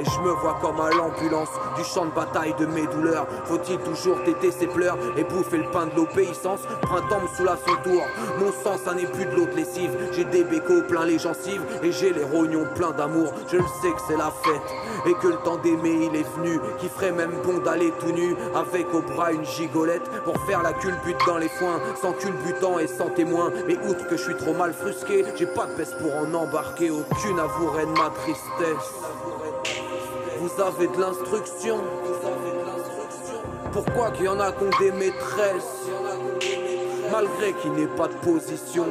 Et je me vois comme à l'ambulance du champ de bataille de mes douleurs. Faut-il toujours têter ses pleurs et bouffer le pain de l'obéissance? Printemps me soulage son tour. Mon sang, ça n'est plus de l'eau lessive. J'ai des bécots plein les gencives et j'ai les rognons pleins d'amour. Je le sais que c'est la fête et que le temps d'aimer il est venu. Qui ferait même bon d'aller tout nu avec au bras une gigolette pour faire la culbute dans les foins. Sans culbutant et sans témoin. Mais outre que je suis trop mal frusqué, j'ai pas de peste pour en embarquer. Aucune avouerait de ma tristesse. Vous avez de l'instruction. Pourquoi qu'il y en a qu'on des maîtresses? Malgré qu'il n'ait pas de position.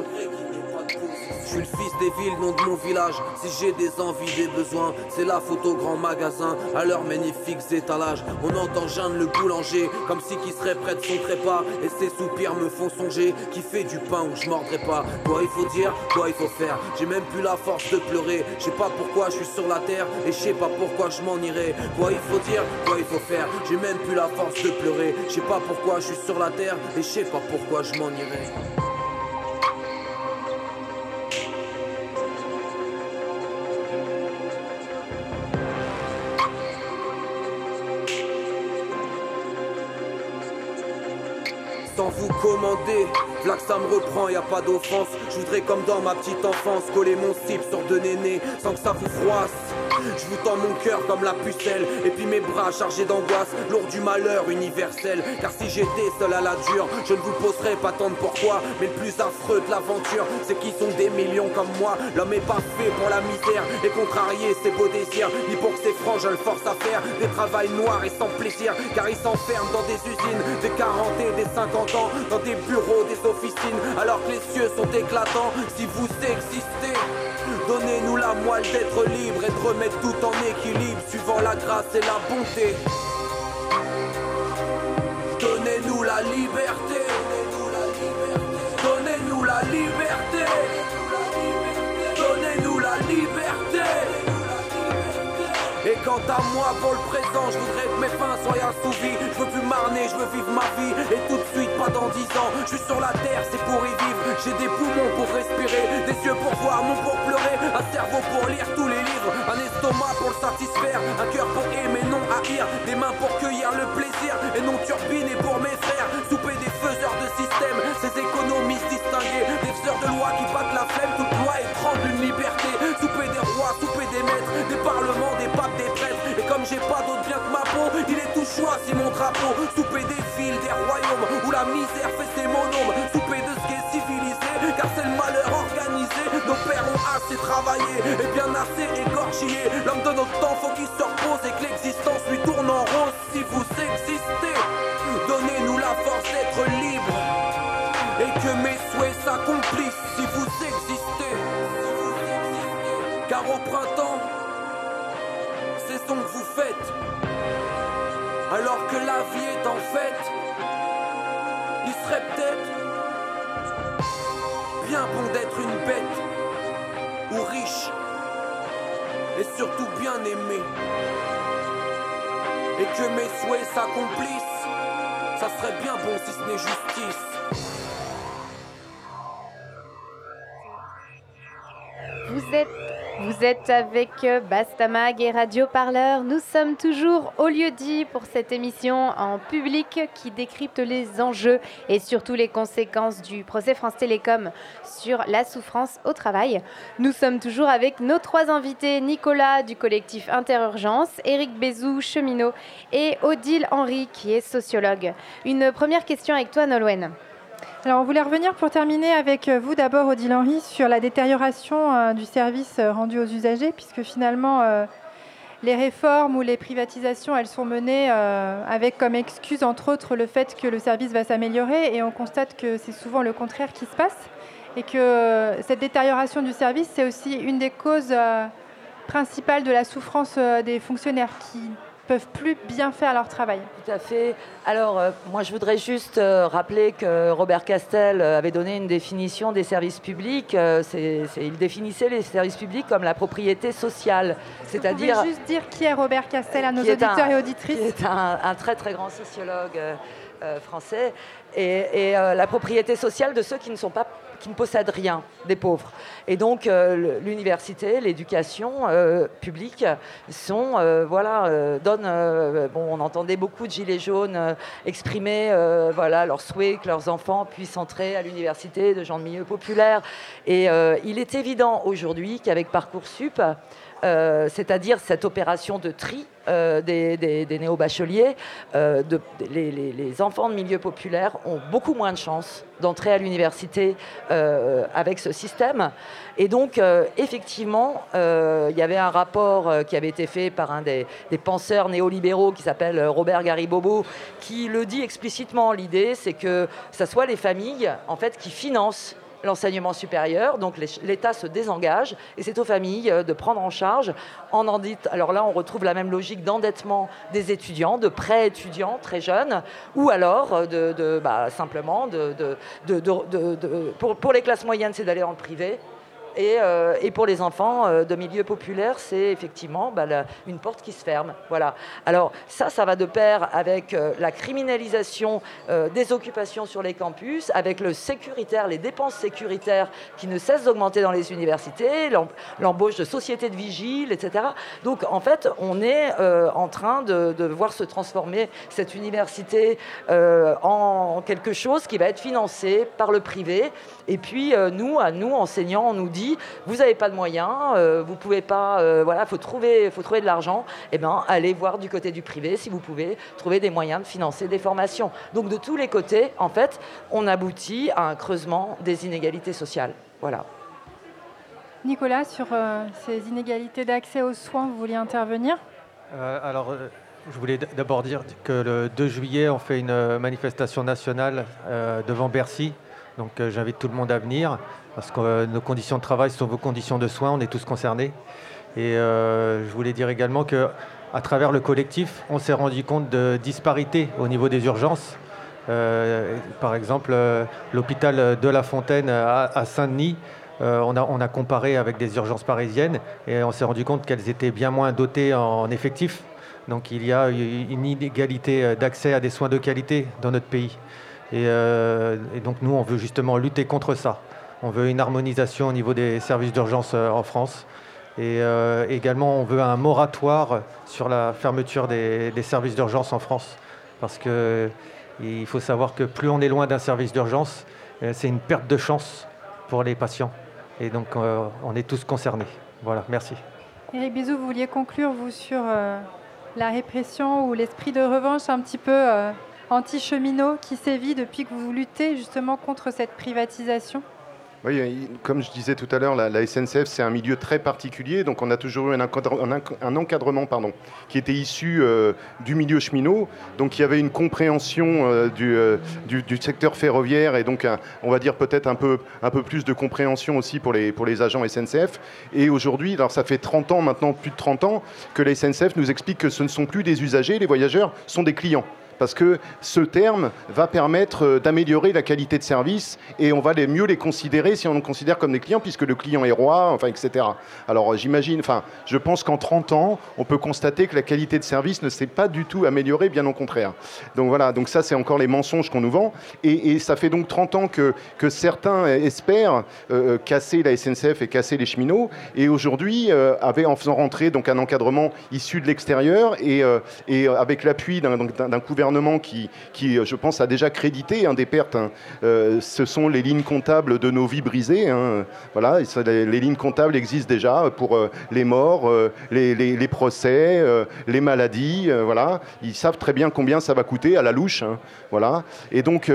Je suis le fils des villes, nom de mon village. Si j'ai des envies, des besoins, c'est la photo grand magasin à leurs magnifiques étalages. On entend Jeanne le boulanger, comme si qui serait près de son trépas. Et ses soupirs me font songer, qui fait du pain où je mordrai pas. Quoi il faut dire, quoi il faut faire. J'ai même plus la force de pleurer. Je sais pas pourquoi je suis sur la terre et je sais pas pourquoi je m'en irai. Quoi il faut dire, quoi il faut faire. J'ai même plus la force de pleurer. Je sais pas pourquoi je suis sur la terre et je sais pas pourquoi je m'en irai. Vous commander. Là que ça me reprend, y a pas d'offense. Je voudrais comme dans ma petite enfance coller mon slip sur deux nénés sans que ça vous froisse. Je vous tends mon cœur comme la pucelle et puis mes bras chargés d'angoisse, lourd du malheur universel. Car si j'étais seul à la dure, je ne vous poserais pas tant de pourquoi. Mais le plus affreux de l'aventure, c'est qu'ils sont des millions comme moi. L'homme est pas fait pour la misère et contrarier ses beaux désirs, ni pour que ses franges le force à faire des travails noirs et sans plaisir. Car ils s'enferment dans des usines, des 40 et des 50 ans, dans des bureaux, des officines, alors que les cieux sont éclatants. Si vous existez, donnez-nous la moelle d'être libre et de remettre tout en équilibre, suivant la grâce et la bonté. Donnez-nous la liberté. Donnez-nous la liberté. Donnez-nous quant à moi, pour le présent, je voudrais que mes fins soient assouvies. Je veux plus marner, je veux vivre ma vie. Et tout de suite, pas dans dix ans. Je suis sur la terre, c'est pour y vivre. J'ai des poumons pour respirer, des yeux pour voir, mon pour pleurer. Un cerveau pour lire tous les livres. Un estomac pour le satisfaire. Un cœur pour aimer, non haïr. Des mains pour cueillir le plaisir. Et non turbiner pour mes frères. Souper des faiseurs de système. Ces économistes distingués. Des faiseurs de loi qui pas d'autre bien que ma peau, il est tout choix si mon drapeau. Souper des villes, des royaumes. Où la misère fait ses monomes. Souper de ce qui est civilisé. Car c'est le malheur organisé. Nos pères ont assez travaillé. Et bien assez égorgé. L'homme de notre temps, faut qu'il se repose. Et que l'existence lui tourne en rose. Si vous existez, donnez-nous la force d'être libre. Et que mes souhaits s'accomplissent si vous existez. Car au printemps, que vous faites. Alors que la vie est en fait, il serait peut-être bien bon d'être une bête ou riche et surtout bien aimé. Et que mes souhaits s'accomplissent, ça serait bien bon si ce n'est justice. Vous êtes, vous êtes avec euh, Bastamag et Radio Parleur. Nous sommes toujours au lieu dit pour cette émission en public qui décrypte les enjeux et surtout les conséquences du procès France Télécom sur la souffrance au travail. Nous sommes toujours avec nos trois invités Nicolas du collectif Interurgence, Éric Bézou, cheminot, et Odile Henry qui est sociologue. Une première question avec toi, Nolwenn. Alors, on voulait revenir pour terminer avec euh, vous d'abord, Odile Henry, sur la détérioration euh, du service euh, rendu aux usagers, puisque finalement, les réformes ou les privatisations, elles sont menées avec comme excuse, entre autres, le fait que le service va s'améliorer, et on constate que c'est souvent le contraire qui se passe, et que cette détérioration du service, c'est aussi une des causes principales de la souffrance des fonctionnaires qui peuvent plus bien faire leur travail. Tout à fait. Alors, euh, moi, je voudrais juste euh, rappeler que Robert Castel euh, avait donné une définition des services publics. il définissait les services publics comme la propriété sociale. C'est-à-dire. Vous juste dire qui est Robert Castel à nos auditeurs et auditrices Qui est un, très, très grand sociologue français. Et, et la propriété sociale de ceux qui ne sont pas qui ne possèdent rien, des pauvres. Et donc euh, l'université, l'éducation euh, publique sont, euh, voilà, donnent, on entendait beaucoup de gilets jaunes exprimer, voilà, leur souhait que leurs enfants puissent entrer à l'université de gens de milieu populaire. Et il est évident aujourd'hui qu'avec Parcoursup, c'est-à-dire cette opération de tri des, néo-bacheliers, les, enfants de milieu populaire ont beaucoup moins de chances d'entrer à l'université avec ce système. Et donc, effectivement, il y avait un rapport qui avait été fait par un des, penseurs néolibéraux qui s'appelle Robert Garibobo, qui le dit explicitement. L'idée, c'est que ce soit les familles en fait, qui financent l'enseignement supérieur. Donc l'État se désengage et c'est aux familles euh, de prendre en charge. En alors là, on retrouve la même logique d'endettement des étudiants, de prêts étudiants très jeunes, ou alors euh, de, bah, simplement de, pour, pour les classes moyennes, c'est d'aller en privé euh, et, pour les enfants euh, de milieux populaires, c'est effectivement bah, une porte qui se ferme. Voilà. Alors ça, ça va de pair avec euh, la criminalisation des occupations sur les campus, avec le sécuritaire, les dépenses sécuritaires qui ne cessent d'augmenter dans les universités, l'embauche de sociétés de vigiles, etc. Donc en fait, on est en train de, de, voir se transformer cette université en quelque chose qui va être financé par le privé. Et puis nous, à nous, enseignants, on nous dit vous n'avez pas de moyens, euh, vous pouvez pas, euh, voilà, faut trouver, faut trouver de l'argent. Eh ben, allez voir du côté du privé si vous pouvez trouver des moyens de financer des formations. Donc de tous les côtés, en fait, on aboutit à un creusement des inégalités sociales. Voilà. Nicolas, sur euh, ces inégalités d'accès aux soins, vous vouliez intervenir? Alors, je voulais d'abord dire que le 2 juillet, on fait une manifestation nationale devant Bercy. Donc, j'invite tout le monde à venir parce que euh, nos conditions de travail sont vos conditions de soins, on est tous concernés. Et euh, je voulais dire également que à travers le collectif, on s'est rendu compte de disparités au niveau des urgences. Euh, par exemple, l'hôpital de La Fontaine à, Saint-Denis, on, a, on, a, comparé avec des urgences parisiennes et on s'est rendu compte qu'elles étaient bien moins dotées en, effectifs. Donc il y a une inégalité d'accès à des soins de qualité dans notre pays. et donc nous, on veut justement lutter contre ça. On veut une harmonisation au niveau des services d'urgence euh, en France. Et euh, également, on veut un moratoire sur la fermeture des, services d'urgence en France. Parce qu'il faut savoir que plus on est loin d'un service d'urgence, euh, c'est une perte de chance pour les patients. Et donc, on est tous concernés. Voilà, merci. Éric Bizou, vous vouliez conclure, vous, sur la répression ou l'esprit de revanche un petit peu anti-cheminot qui sévit depuis que vous luttez justement contre cette privatisation? Oui, comme je disais tout à l'heure, la, SNCF, c'est un milieu très particulier. Donc, on a toujours eu un, encadrement pardon, qui était issu euh, du milieu cheminot. Donc, il y avait une compréhension euh, euh, du, secteur ferroviaire et donc, on va dire peut-être un peu, un peu plus de compréhension aussi pour les, pour les agents SNCF. Et aujourd'hui, alors ça fait 30 ans maintenant, plus de 30 ans, que la SNCF nous explique que ce ne sont plus des usagers, les voyageurs sont des clients parce que ce terme va permettre euh, d'améliorer la qualité de service et on va mieux les considérer si on les considère comme des clients, puisque le client est roi, enfin, etc. Alors j'imagine, enfin, je pense qu'en 30 ans, on peut constater que la qualité de service ne s'est pas du tout améliorée, bien au contraire. Donc voilà, donc ça c'est encore les mensonges qu'on nous vend, et, ça fait donc 30 ans que, que certains espèrent euh, casser la SNCF et casser les cheminots, et aujourd'hui, euh, en faisant rentrer donc un encadrement issu de l'extérieur et, et avec l'appui d'un gouvernement qui, qui, je pense, a déjà crédité hein, des pertes. Hein. ce sont les lignes comptables de nos vies brisées. Hein. Voilà, les, lignes comptables existent déjà pour euh, les morts, euh, les, procès, euh, les maladies. voilà, ils savent très bien combien ça va coûter à la louche. Voilà, et donc,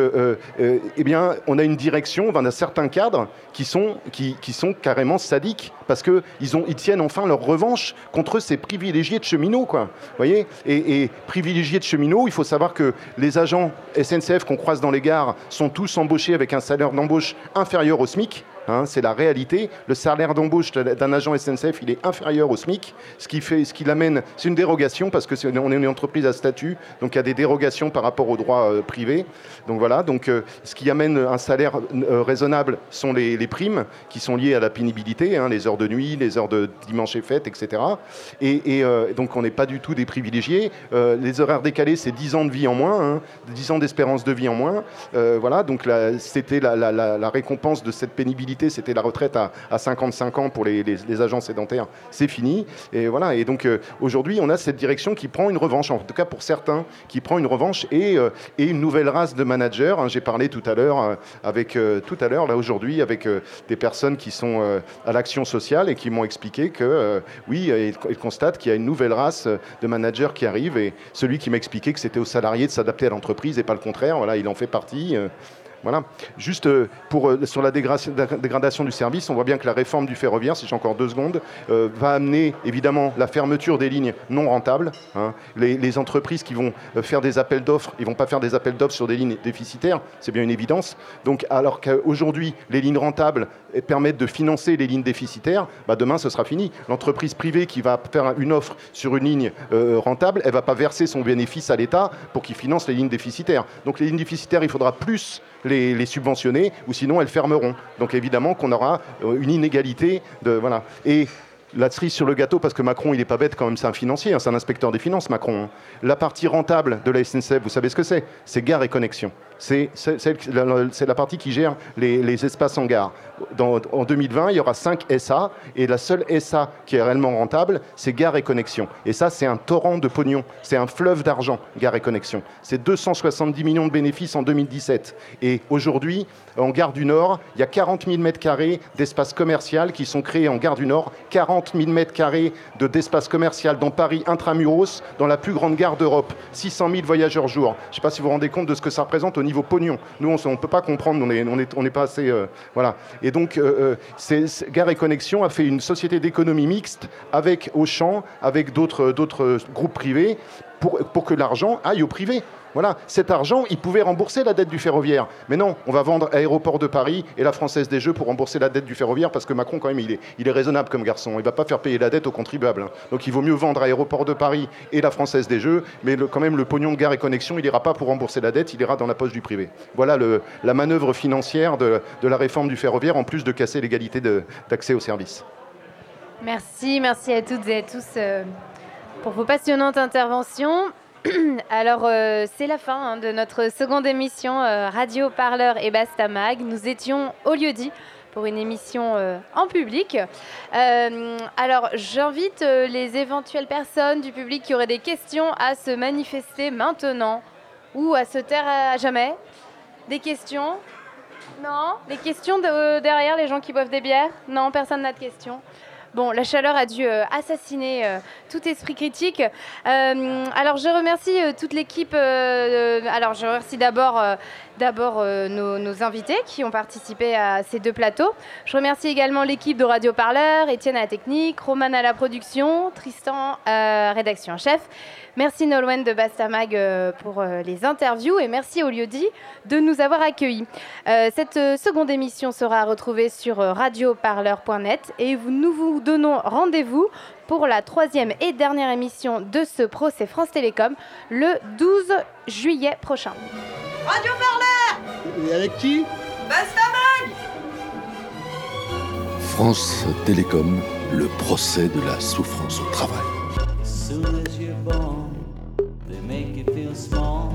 eh bien, on a une direction, on a certains cadres qui sont, qui sont carrément sadiques parce qu'ils ils tiennent enfin leur revanche contre ces privilégiés de cheminots. Quoi. Et privilégiés de cheminots, il faut savoir que les agents SNCF qu'on croise dans les gares sont tous embauchés avec un salaire d'embauche inférieur au SMIC. Hein, c'est la réalité. Le salaire d'embauche d'un agent SNCF, il est inférieur au SMIC, ce qui l'amène, c'est une dérogation parce que est, on est une entreprise à statut, donc il y a des dérogations par rapport au droit euh, privé. Donc voilà, donc euh, ce qui amène un salaire euh, raisonnable sont les, primes qui sont liées à la pénibilité, hein, les heures de nuit, les heures de dimanche et fête, etc. Et, donc on n'est pas du tout des privilégiés. les horaires décalés, c'est 10 ans de vie en moins, 10 hein, ans d'espérance de vie en moins. voilà, donc c'était la récompense de cette pénibilité c'était la retraite à, 55 ans pour les, agents sédentaires. C'est fini. Et voilà. Et donc euh, aujourd'hui, on a cette direction qui prend une revanche, en tout cas pour certains, qui prend une revanche et, euh, une nouvelle race de managers. Hein. J'ai parlé tout à l'heure euh, avec tout à l'heure là aujourd'hui avec des personnes qui sont à l'action sociale et qui m'ont expliqué que oui, ils, constatent qu'il y a une nouvelle race de managers qui arrive et celui qui m'a expliqué que c'était aux salariés de s'adapter à l'entreprise et pas le contraire. Voilà, il en fait partie. Voilà. Juste euh, pour, euh, sur la dégradation du service, on voit bien que la réforme du ferroviaire, si j'ai encore deux secondes, euh, va amener évidemment la fermeture des lignes non rentables. Hein. Les, entreprises qui vont faire des appels d'offres, ils ne vont pas faire des appels d'offres sur des lignes déficitaires, c'est bien une évidence. Donc, alors qu'aujourd'hui, les lignes rentables permettent de financer les lignes déficitaires, bah demain ce sera fini. L'entreprise privée qui va faire une offre sur une ligne rentable, elle ne va pas verser son bénéfice à l'État pour qu'il finance les lignes déficitaires. Donc les lignes déficitaires, il faudra plus les, subventionner, ou sinon elles fermeront. Donc évidemment qu'on aura euh, une inégalité de voilà. Et la cerise sur le gâteau, parce que Macron, il n'est pas bête quand même, c'est un financier, hein, c'est un inspecteur des finances, Macron. Hein. La partie rentable de la SNCF, vous savez ce que c'est? C'est gare et connexion. C'est la, partie qui gère les, espaces en gare. en 2020, il y aura 5 SA, et la seule SA qui est réellement rentable, c'est gare et connexion. Et ça, c'est un torrent de pognon, c'est un fleuve d'argent, gare et connexion. C'est 270 millions de bénéfices en 2017. Et aujourd'hui, en gare du Nord, il y a 40 000 mètres carrés d'espace commercial qui sont créés en gare du Nord, 40 000 mètres carrés d'espace commercial dans Paris intramuros, dans la plus grande gare d'Europe, 600 000 voyageurs jour. Je ne sais pas si vous vous rendez compte de ce que ça représente au niveau pognon. Nous, on ne peut pas comprendre, on n'est est pas assez... Euh, voilà. Et donc, euh, euh Gare et Connexion a fait une société d'économie mixte avec Auchan, avec d'autres groupes privés, pour, que l'argent aille au privé. Voilà, cet argent, il pouvait rembourser la dette du ferroviaire. Mais non, on va vendre Aéroport de Paris et la Française des Jeux pour rembourser la dette du ferroviaire parce que Macron, quand même, il est, il est raisonnable comme garçon. Il ne va pas faire payer la dette aux contribuables. Hein. Donc il vaut mieux vendre Aéroport de Paris et la Française des Jeux, mais quand même, le pognon de gare et connexion, il n'ira pas pour rembourser la dette, il ira dans la poche du privé. Voilà la manœuvre financière de, la réforme du ferroviaire, en plus de casser l'égalité d'accès aux services. Merci, merci à toutes et à tous euh, pour vos passionnantes interventions. [clears throat] Alors, euh, c'est la fin hein, de notre seconde émission euh, Radio Parleur et Bastamag. Nous étions au lieu dit pour une émission euh, en public. alors, j'invite les éventuelles personnes du public qui auraient des questions à se manifester maintenant ou à se taire à jamais. Des questions? Non? Des questions derrière les gens qui boivent des bières? Non, personne n'a de questions. Bon, la chaleur a dû euh, assassiner euh, tout esprit critique. Euh, alors, je remercie toute l'équipe. alors, je remercie d'abord nos, invités qui ont participé à ces deux plateaux. Je remercie également l'équipe de Radio Parleur, Étienne à la technique, Roman à la production, Tristan, rédaction en chef. Merci Nolwenn de Bastamag euh, pour euh, les interviews et merci au lieu-dit de nous avoir accueillis. Euh, cette seconde émission sera retrouvée sur radioparleur.net et nous vous donnons rendez-vous pour la troisième et dernière émission de ce procès France Télécom le 12 juillet prochain. Radio Parleur Et avec qui? Bastamag France Télécom, le procès de la souffrance au travail. small.